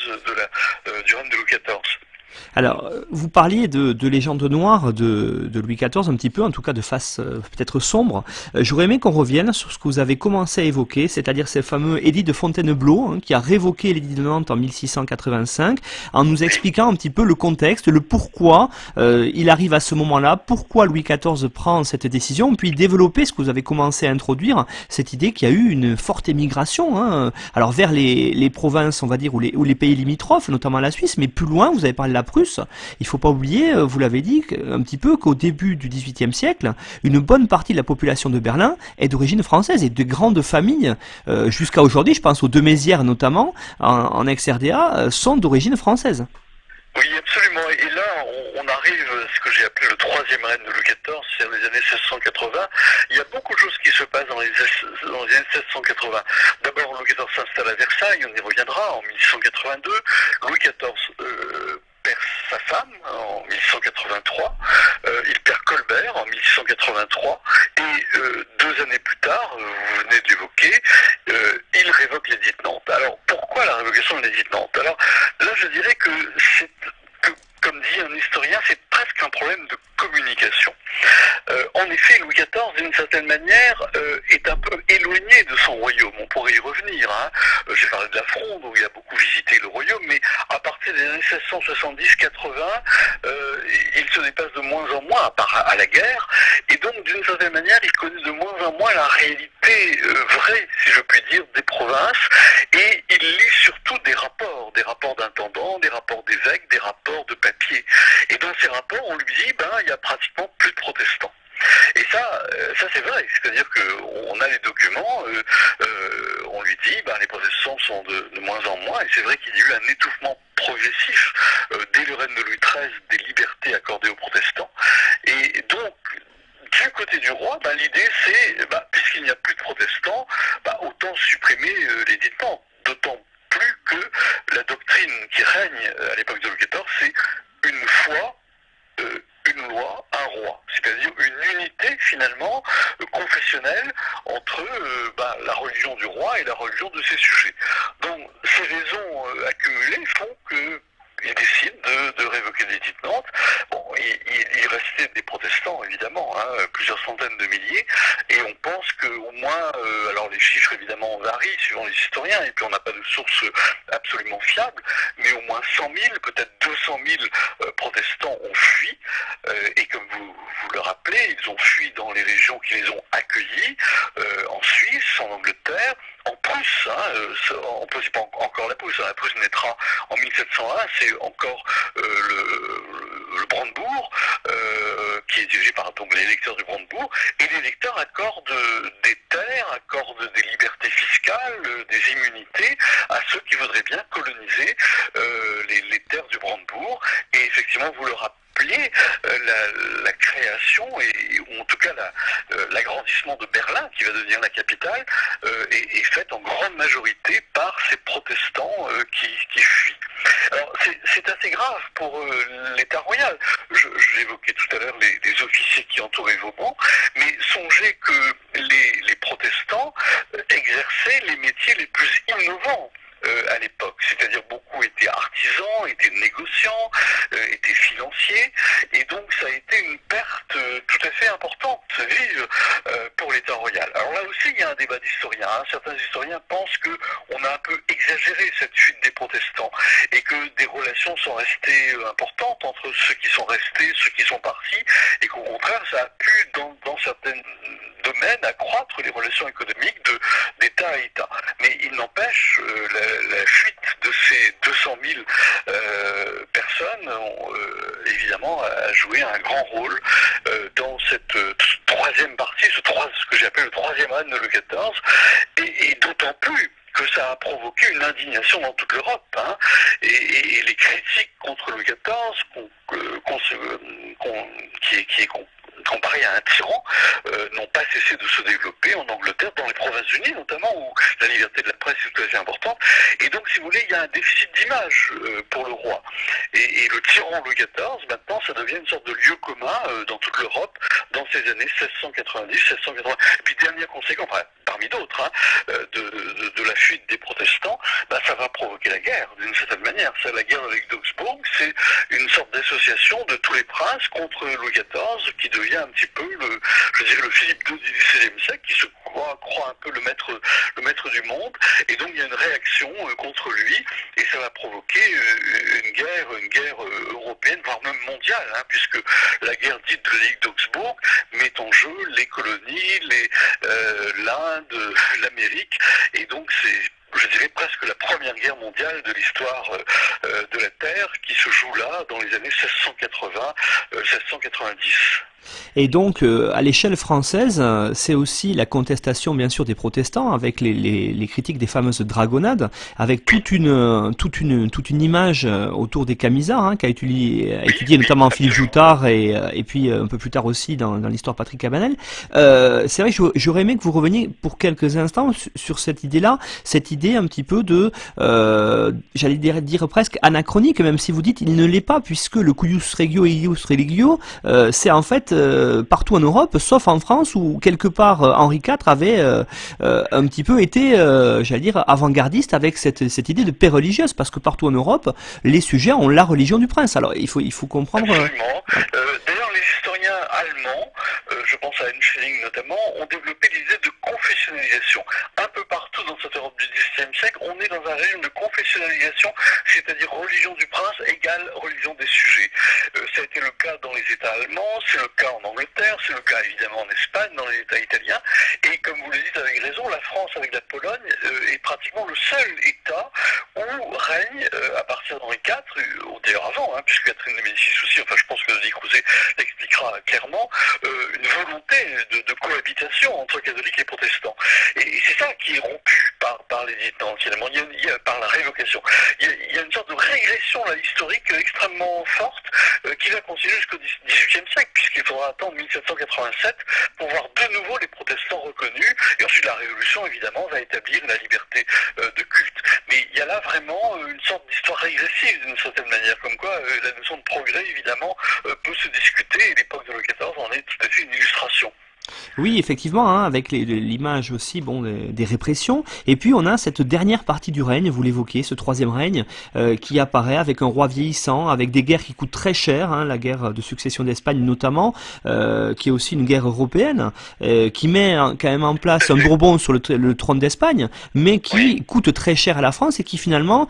du règne de Louis XIV. Alors, euh, vous parliez de, de légende noire de, Louis XIV, un petit peu, en tout cas de face euh, peut-être sombre. Euh, j'aurais aimé qu'on revienne sur ce que vous avez commencé à évoquer, c'est-à-dire ce fameux édit de Fontainebleau, hein, qui a révoqué l'édit de Nantes en 1685, en nous expliquant un petit peu le contexte, le pourquoi il arrive à ce moment-là, pourquoi Louis XIV prend cette décision, puis développer ce que vous avez commencé à introduire, cette idée qu'il y a eu une forte émigration, hein, alors vers les, les, provinces, on va dire, ou les, ou les pays limitrophes, notamment la Suisse, mais plus loin, vous avez parlé de la Prusse. Il faut pas oublier, euh, vous l'avez dit, un petit peu qu'au début du XVIIIe siècle, une bonne partie de la population de Berlin est d'origine française et de grandes familles, euh, jusqu'à aujourd'hui, je pense aux deux Mézières notamment, en, ex-RDA, euh, sont d'origine française. Oui, absolument. Et là, on, arrive à ce que j'ai appelé le troisième règne de Louis XIV, c'est les années 1680. Il y a beaucoup de choses qui se passent dans les, années 1680. D'abord, Louis XIV s'installe à Versailles, on y reviendra, en 1682. Louis XIV perd sa femme en 1683, euh, il perd Colbert en 1683, et euh, deux années plus tard, euh, vous venez d'évoquer, il révoque l'édit de Nantes. Alors pourquoi la révocation de l'édit Nantes? Alors là, je dirais que c'est comme dit un historien, c'est presque un problème de communication. Euh, en effet, Louis XIV, d'une certaine manière, euh, est un peu éloigné de son royaume. On pourrait y revenir. Hein. Euh, j'ai parlé de la Fronde, où il a beaucoup visité le royaume, mais à partir des années 1670-80, il se dépasse de moins en moins, à part à la guerre, et donc, d'une certaine manière, il connaît de moins en moins la réalité vraie, si je puis dire, des provinces, et il lit surtout des rapports, des rapports d'intendants, des rapports d'évêques, des rapports de papier. Et dans ces rapports, on lui dit, ben, il y a pratiquement plus de protestants. Et ça, euh, ça c'est vrai. C'est-à-dire qu'on a les documents, euh, euh, on lui dit, ben, les protestants sont de, moins en moins, et c'est vrai qu'il y a eu un étouffement progressif dès le règne de Louis XIII des libertés accordées aux protestants. Et donc, du côté du roi, ben, l'idée c'est, ben, puisqu'il n'y a plus de protestants, ben, autant supprimer les Nantes. D'autant plus que la doctrine qui règne à l'époque de Louis XIV, c'est une foi, une loi, un roi, c'est-à-dire une unité finalement euh, confessionnelle entre euh, bah, la religion du roi et la religion de ses sujets. Donc ces raisons euh, accumulées font que il décide de, révoquer l'édit de Nantes. Bon, il, restait des protestants, évidemment, hein, plusieurs centaines de milliers, et on pense qu'au moins, euh, alors les chiffres évidemment varient suivant les historiens, et puis on n'a pas de source absolument fiable, mais au moins 100 000, peut-être 200 000 euh, protestants ont fui, euh, et comme vous, vous le rappelez, ils ont fui dans les régions qui les ont accueillis, en Suisse, en Angleterre, en Prusse, hein, en Prusse, pas encore la Prusse, hein, la Prusse naîtra en 1701, c'est encore euh, le, Brandebourg, euh, qui est dirigé par les électeurs du Brandebourg, et les électeurs accordent des terres, accordent des libertés fiscales, des immunités à ceux qui voudraient bien coloniser euh, les, terres du Brandebourg. Et effectivement, vous le rappeliez, la, création, et, ou en tout cas l'agrandissement de Berlin, qui va devenir la capitale, est, est, faite en grande majorité par ces protestants qui, fuient. Alors c'est assez grave pour euh, l'État royal. J'évoquais tout à l'heure les, officiers qui entouraient Vauban, mais songez que les protestants exerçaient les métiers les plus innovants euh, à l'époque. C'est-à-dire beaucoup étaient artisans, étaient négociants, euh, étaient financiers, et donc ça a été une perte euh, tout à fait importante, vive, pour l'État royal. Alors là aussi, il y a un débat d'historiens. Hein. Certains historiens pensent que on a un peu exagéré cette fuite des protestants et que des relations sont restées importantes entre ceux qui sont restés, ceux qui sont partis, et qu'au contraire, ça a pu, dans, certains domaines, accroître les relations économiques d'État à État. Mais il n'empêche, fuite de ces 200 000 euh, personnes, ont, euh, évidemment, a joué un grand rôle euh, dans cette troisième partie, ce, ce que j'appelle le troisième règne de Louis XIV, et, d'autant plus que ça a provoqué une indignation dans toute l'Europe. Hein, et, les critiques contre Louis XIV, qui, qui est comparé à un tyran, euh, n'ont pas cessé de se développer en Angleterre, dans les Provinces-Unies notamment, où la liberté de la presse est tout à fait importante. Et donc, si vous voulez, il y a un déficit d'image euh, pour le roi. Et, le tyran Louis XIV, maintenant, ça devient une sorte de lieu commun euh, dans toute l'Europe dans ces années 1690, 1680. Et puis, dernière conséquence, parmi d'autres, hein, de, la fuite des protestants, bah, ça va provoquer la guerre, d'une certaine manière. C'est la guerre avec d'Augsbourg, c'est une sorte d'association de tous les princes contre Louis XIV qui devient un petit peu le, je dirais, le Philippe II du XVIe siècle qui se croit, un peu le maître, le maître du monde. Et donc il y a une réaction euh, contre lui et ça va provoquer euh, une guerre, une guerre euh, européenne, voire même mondiale, hein, puisque la guerre dite de Ligue d'Augsbourg met en jeu les colonies, l'Inde, l'Amérique. Et donc c'est je dirais presque la première guerre mondiale de l'histoire de la Terre qui se joue là dans les années 1680-1690. Et donc, euh, à l'échelle française, euh, c'est aussi la contestation, bien sûr, des protestants, avec les, les, les critiques des fameuses dragonnades, avec toute une, toute une, toute une image euh, autour des camisards, hein, qu'a étudié, étudié notamment Philippe Joutard et, et puis un peu plus tard aussi dans, dans l'histoire Patrick Cabanel. Euh, c'est vrai que j'aurais aimé que vous reveniez pour quelques instants sur cette idée-là, cette idée un petit peu de, euh, j'allais dire, dire, presque anachronique, même si vous dites il ne l'est pas, puisque le cuius regio et ius religio, c'est en fait euh, partout en Europe, sauf en France où quelque part euh, Henri IV avait euh, un petit peu été, j'allais dire, avant-gardiste avec cette, idée de paix religieuse, parce que partout en Europe, les sujets ont la religion du prince. Alors il faut, comprendre. D'ailleurs, les historiens allemands, je pense à Henschelling notamment, ont développé l'idée de confessionnalisation. Un peu partout dans cette Europe du XVIIe siècle, on est dans un régime de confessionnalisation, c'est-à-dire religion du prince égale religion des sujets. ça a été le cas dans les États allemands, c'est le cas en Angleterre, c'est le cas évidemment en Espagne, dans les États italiens, et comme vous le dites avec raison, la France avec la Pologne euh, est pratiquement le seul État où règne, euh, à partir d'Henri IV, euh, ou d'ailleurs avant, hein, puisque Catherine de Médicis aussi, enfin je pense que Denis Crouzet l'expliquera clairement, une volonté de, cohabitation entre catholiques et protestants. Et, c'est ça qui est rompu par, par les finalement, il y a, par la révocation. Il y, a, une sorte de régression là, historique extrêmement forte qui va continuer jusqu'au XVIIIe siècle, puisqu'il faudra attendre 1787 pour voir de nouveau les protestants reconnus. Et ensuite, la Révolution, évidemment, va établir la liberté euh, de culte. Mais il y a là vraiment euh, une sorte d'histoire régressive, d'une certaine manière, comme quoi euh, la notion de progrès, évidemment, peut se discuter, et l'époque de Louis XIV en est tout à fait une illustration. Oui, effectivement, hein, avec l'image aussi bon, des, répressions. Et puis on a cette dernière partie du règne, vous l'évoquez, ce troisième règne, euh, qui apparaît avec un roi vieillissant, avec des guerres qui coûtent très cher, hein, la guerre de succession d'Espagne notamment, euh, qui est aussi une guerre européenne, euh, qui met quand même en place un Bourbon sur le, trône d'Espagne, mais qui coûte très cher à la France et qui finalement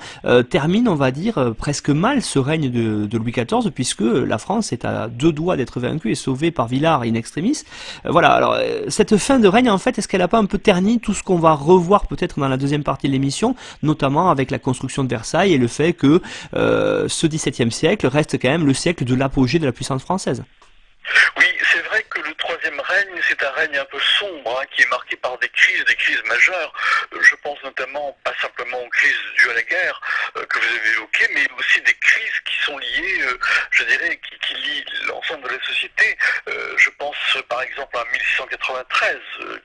termine, on va dire, presque mal ce règne de, de, Louis XIV, puisque la France est à deux doigts d'être vaincue et sauvée par Villars in extremis. voilà, alors euh, cette fin de règne, en fait, est-ce qu'elle n'a pas un peu terni tout ce qu'on va revoir peut-être dans la deuxième partie de l'émission, notamment avec la construction de Versailles et le fait que euh, ce XVIIe siècle reste quand même le siècle de l'apogée de la puissance française? Oui, c'est un règne un peu sombre, hein, qui est marqué par des crises, des crises majeures. je pense notamment pas simplement aux crises dues à la guerre que vous avez évoquées, mais aussi des crises qui sont liées, je dirais, qui, lient l'ensemble de la société. je pense par exemple à 1693,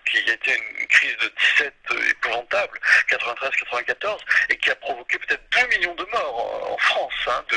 qui a été une crise de 17 épouvantable, 93-94, et qui a provoqué peut-être 2 millions de morts en France, hein, de,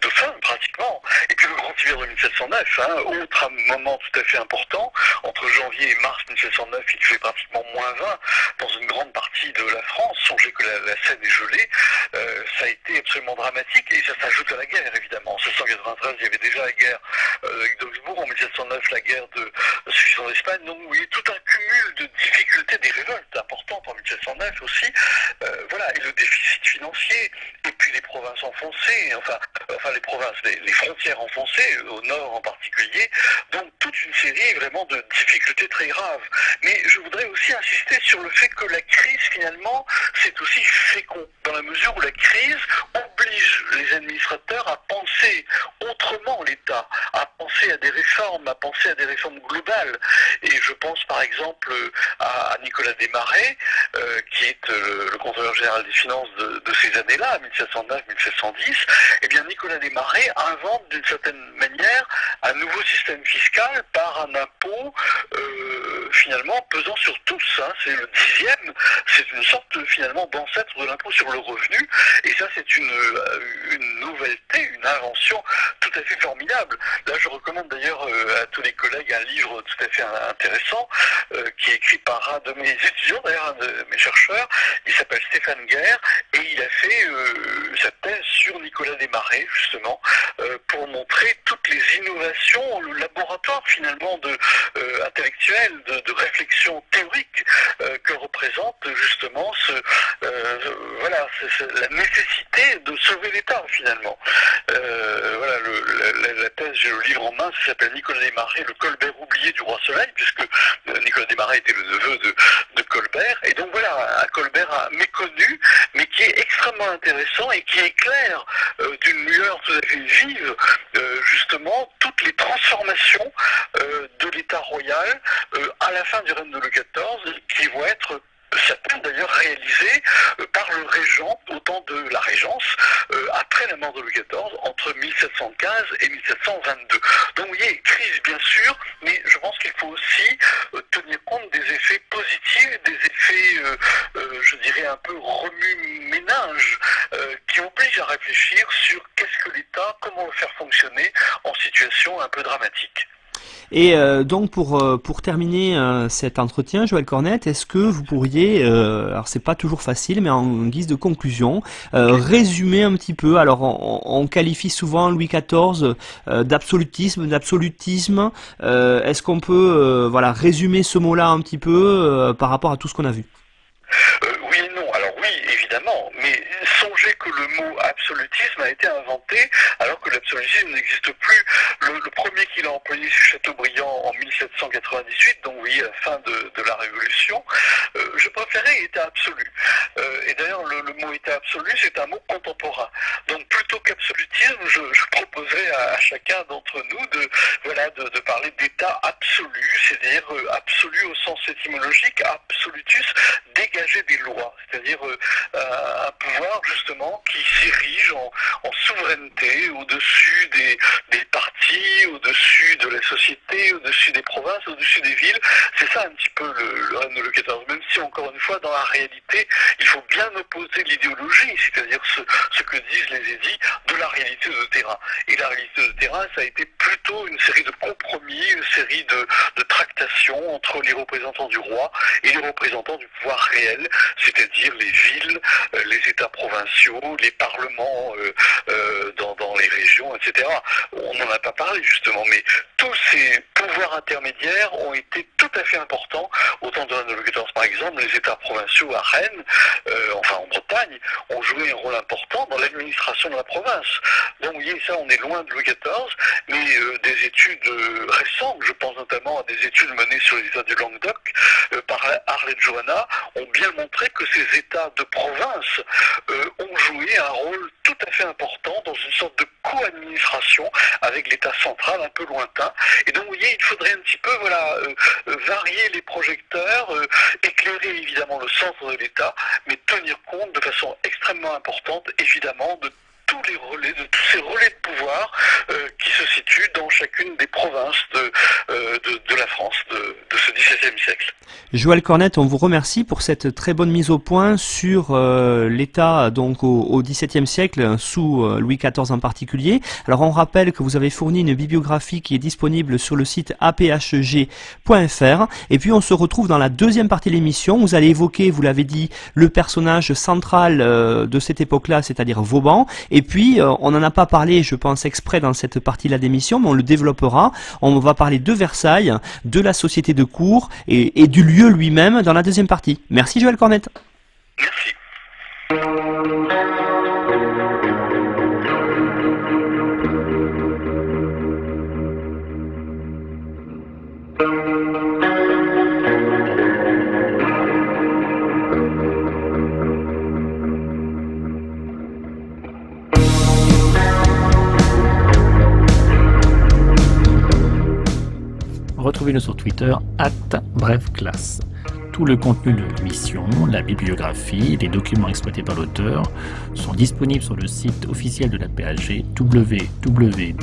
de faim pratiquement. Et puis le grand hiver de 1709, hein, autre moment tout à fait important, entre janvier et mars 1709, il fait pratiquement moins 20 dans une grande partie de la France. Songez que la, Seine est gelée, euh, ça a été absolument dramatique et ça s'ajoute à la guerre évidemment. En 1793, il y avait déjà la guerre euh, avec d'Augsbourg, en 1709 la guerre de Suisse en Espagne. Donc voyez tout un cumul de difficultés, des révoltes importantes en 1709 aussi. Euh, voilà, et le déficit financier, et puis les provinces enfoncées, enfin, enfin les provinces, les, frontières enfoncées, au nord en particulier. Donc toute une série vraiment de difficultés très graves. Mais je voudrais aussi insister sur le fait que la crise finalement, c'est aussi fécond, dans la mesure où la crise oblige les administrateurs à penser autrement l'État, à penser à des réformes, à penser à des réformes globales. Et je pense par exemple à, Nicolas Desmarais, euh, qui est le, contrôleur général des finances de, ces années-là, 1709-1710. Eh bien, Nicolas Desmarais invente d'une certaine manière un nouveau système fiscal par un impôt euh, finalement pesant sur tous. Hein. C'est le dixième, c'est une sorte finalement d'ancêtre de l'impôt sur le revenu. Et ça, c'est une, euh, une nouveauté, une invention tout à fait formidable. Là, je recommande d'ailleurs à tous les collègues un livre tout à fait intéressant qui est écrit par un de mes étudiants, d'ailleurs un de mes chercheurs, il s'appelle Stéphane Guerre, et il a fait euh, Nicolas Desmarais, justement, euh, pour montrer toutes les innovations, le laboratoire finalement euh, intellectuel, de, réflexion théorique que représente justement la nécessité de sauver l'État finalement. voilà, la, thèse, j'ai le livre en main, ça s'appelle Nicolas Desmarais, le Colbert oublié du roi Soleil, puisque Nicolas Desmarais était le neveu de, Colbert. Et donc voilà, un Colbert méconnu, mais qui est extrêmement intéressant et qui éclaire euh, d'une lueur tout à vive, euh, justement, toutes les transformations euh, de l'État royal à la fin du règne de Louis XIV, qui vont être certaines d'ailleurs réalisées par le régent au temps de la Régence, après la mort de Louis XIV, entre 1715 et 1722. Donc vous voyez, crise bien sûr, mais je pense qu'il faut aussi tenir compte des effets positifs, des effets, euh, euh, je dirais, un peu remue-ménage, euh, qui obligent à réfléchir sur qu'est-ce que l'État, comment le faire fonctionner en situation un peu dramatique. Et euh, donc pour euh, pour terminer euh, cet entretien, Joël Cornette, est-ce que vous pourriez, alors c'est pas toujours facile, mais en guise de conclusion, résumer un petit peu. Alors on, qualifie souvent Louis XIV d'absolutisme, d'absolutisme. est-ce qu'on peut voilà résumer ce mot-là un petit peu par rapport à tout ce qu'on a vu? Oui et non. Alors oui, évidemment, mais songez que le mot absolutisme a été inventé alors que l'absolutisme n'existe plus. Le, premier qu'il a employé, c'est Chateaubriand en 1798, donc oui, fin de, la Révolution. Euh, je préférais état absolu. Euh, et d'ailleurs, le, mot état absolu, c'est un mot contemporain. Donc plutôt qu'absolutisme, je, proposerais à, chacun d'entre nous de, voilà, de, parler d'état absolu, c'est-à-dire euh, absolu au sens étymologique, absolutus, dégager des lois, c'est-à-dire pouvoir justement qui s'érige en, souveraineté au-dessus des, partis, au-dessus de la société, au-dessus des provinces, au-dessus des villes. C'est ça un petit peu le, Louis XIV, même si encore une fois, dans la réalité, il faut bien opposer l'idéologie, c'est-à-dire ce, que disent les édits, de la réalité de terrain. Et la réalité de terrain, ça a été plutôt une série de compromis, une série de, de tractations entre les représentants du roi et les représentants du pouvoir réel, c'est-à-dire les villes, euh, les États provinciaux, les parlements euh, euh, dans, les régions, etc. On n'en a pas parlé justement, mais tous ces pouvoirs intermédiaires ont été tout à fait importants. Autant de XIV par exemple, les États provinciaux à Rennes, enfin en Bretagne, ont joué un rôle important dans l'administration de la province. Donc voyez, ça, on est loin de Louis XIV, mais des études récentes, je pense notamment à des études menées sur les États du Languedoc par Arlette Johanna, ont bien montré que ces États de province euh, ont joué un rôle tout à fait important dans une sorte de co-administration avec l'État central un peu lointain. Et donc, vous voyez, il faudrait un petit peu voilà, varier les projecteurs, éclairer évidemment le centre de l'État, mais tenir compte de façon extrêmement importante, évidemment, de tous les relais, de tous ces relais de pouvoir euh, qui se situent dans chacune des provinces de, euh, de, la France de, de ce XVIIe siècle. Joël Cornette, on vous remercie pour cette très bonne mise au point sur euh, l'État donc au, XVIIe siècle sous Louis XIV en particulier. Alors on rappelle que vous avez fourni une bibliographie qui est disponible sur le site aphg.fr et puis on se retrouve dans la deuxième partie de l'émission. Vous allez évoquer, vous l'avez dit, le personnage central de cette époque-là, c'est-à-dire Vauban. Et puis, euh, on n'en a pas parlé, je pense, exprès dans cette partie-là d'émission, mais on le développera. On va parler de Versailles, de la société de cours et, du lieu lui-même dans la deuxième partie. Merci Joël Cornette. Merci. Retrouvez-nous sur Twitter, at brefclasse. Tout le contenu de l'émission, la bibliographie, les documents exploités par l'auteur sont disponibles sur le site officiel de la PAG www.apag.fr.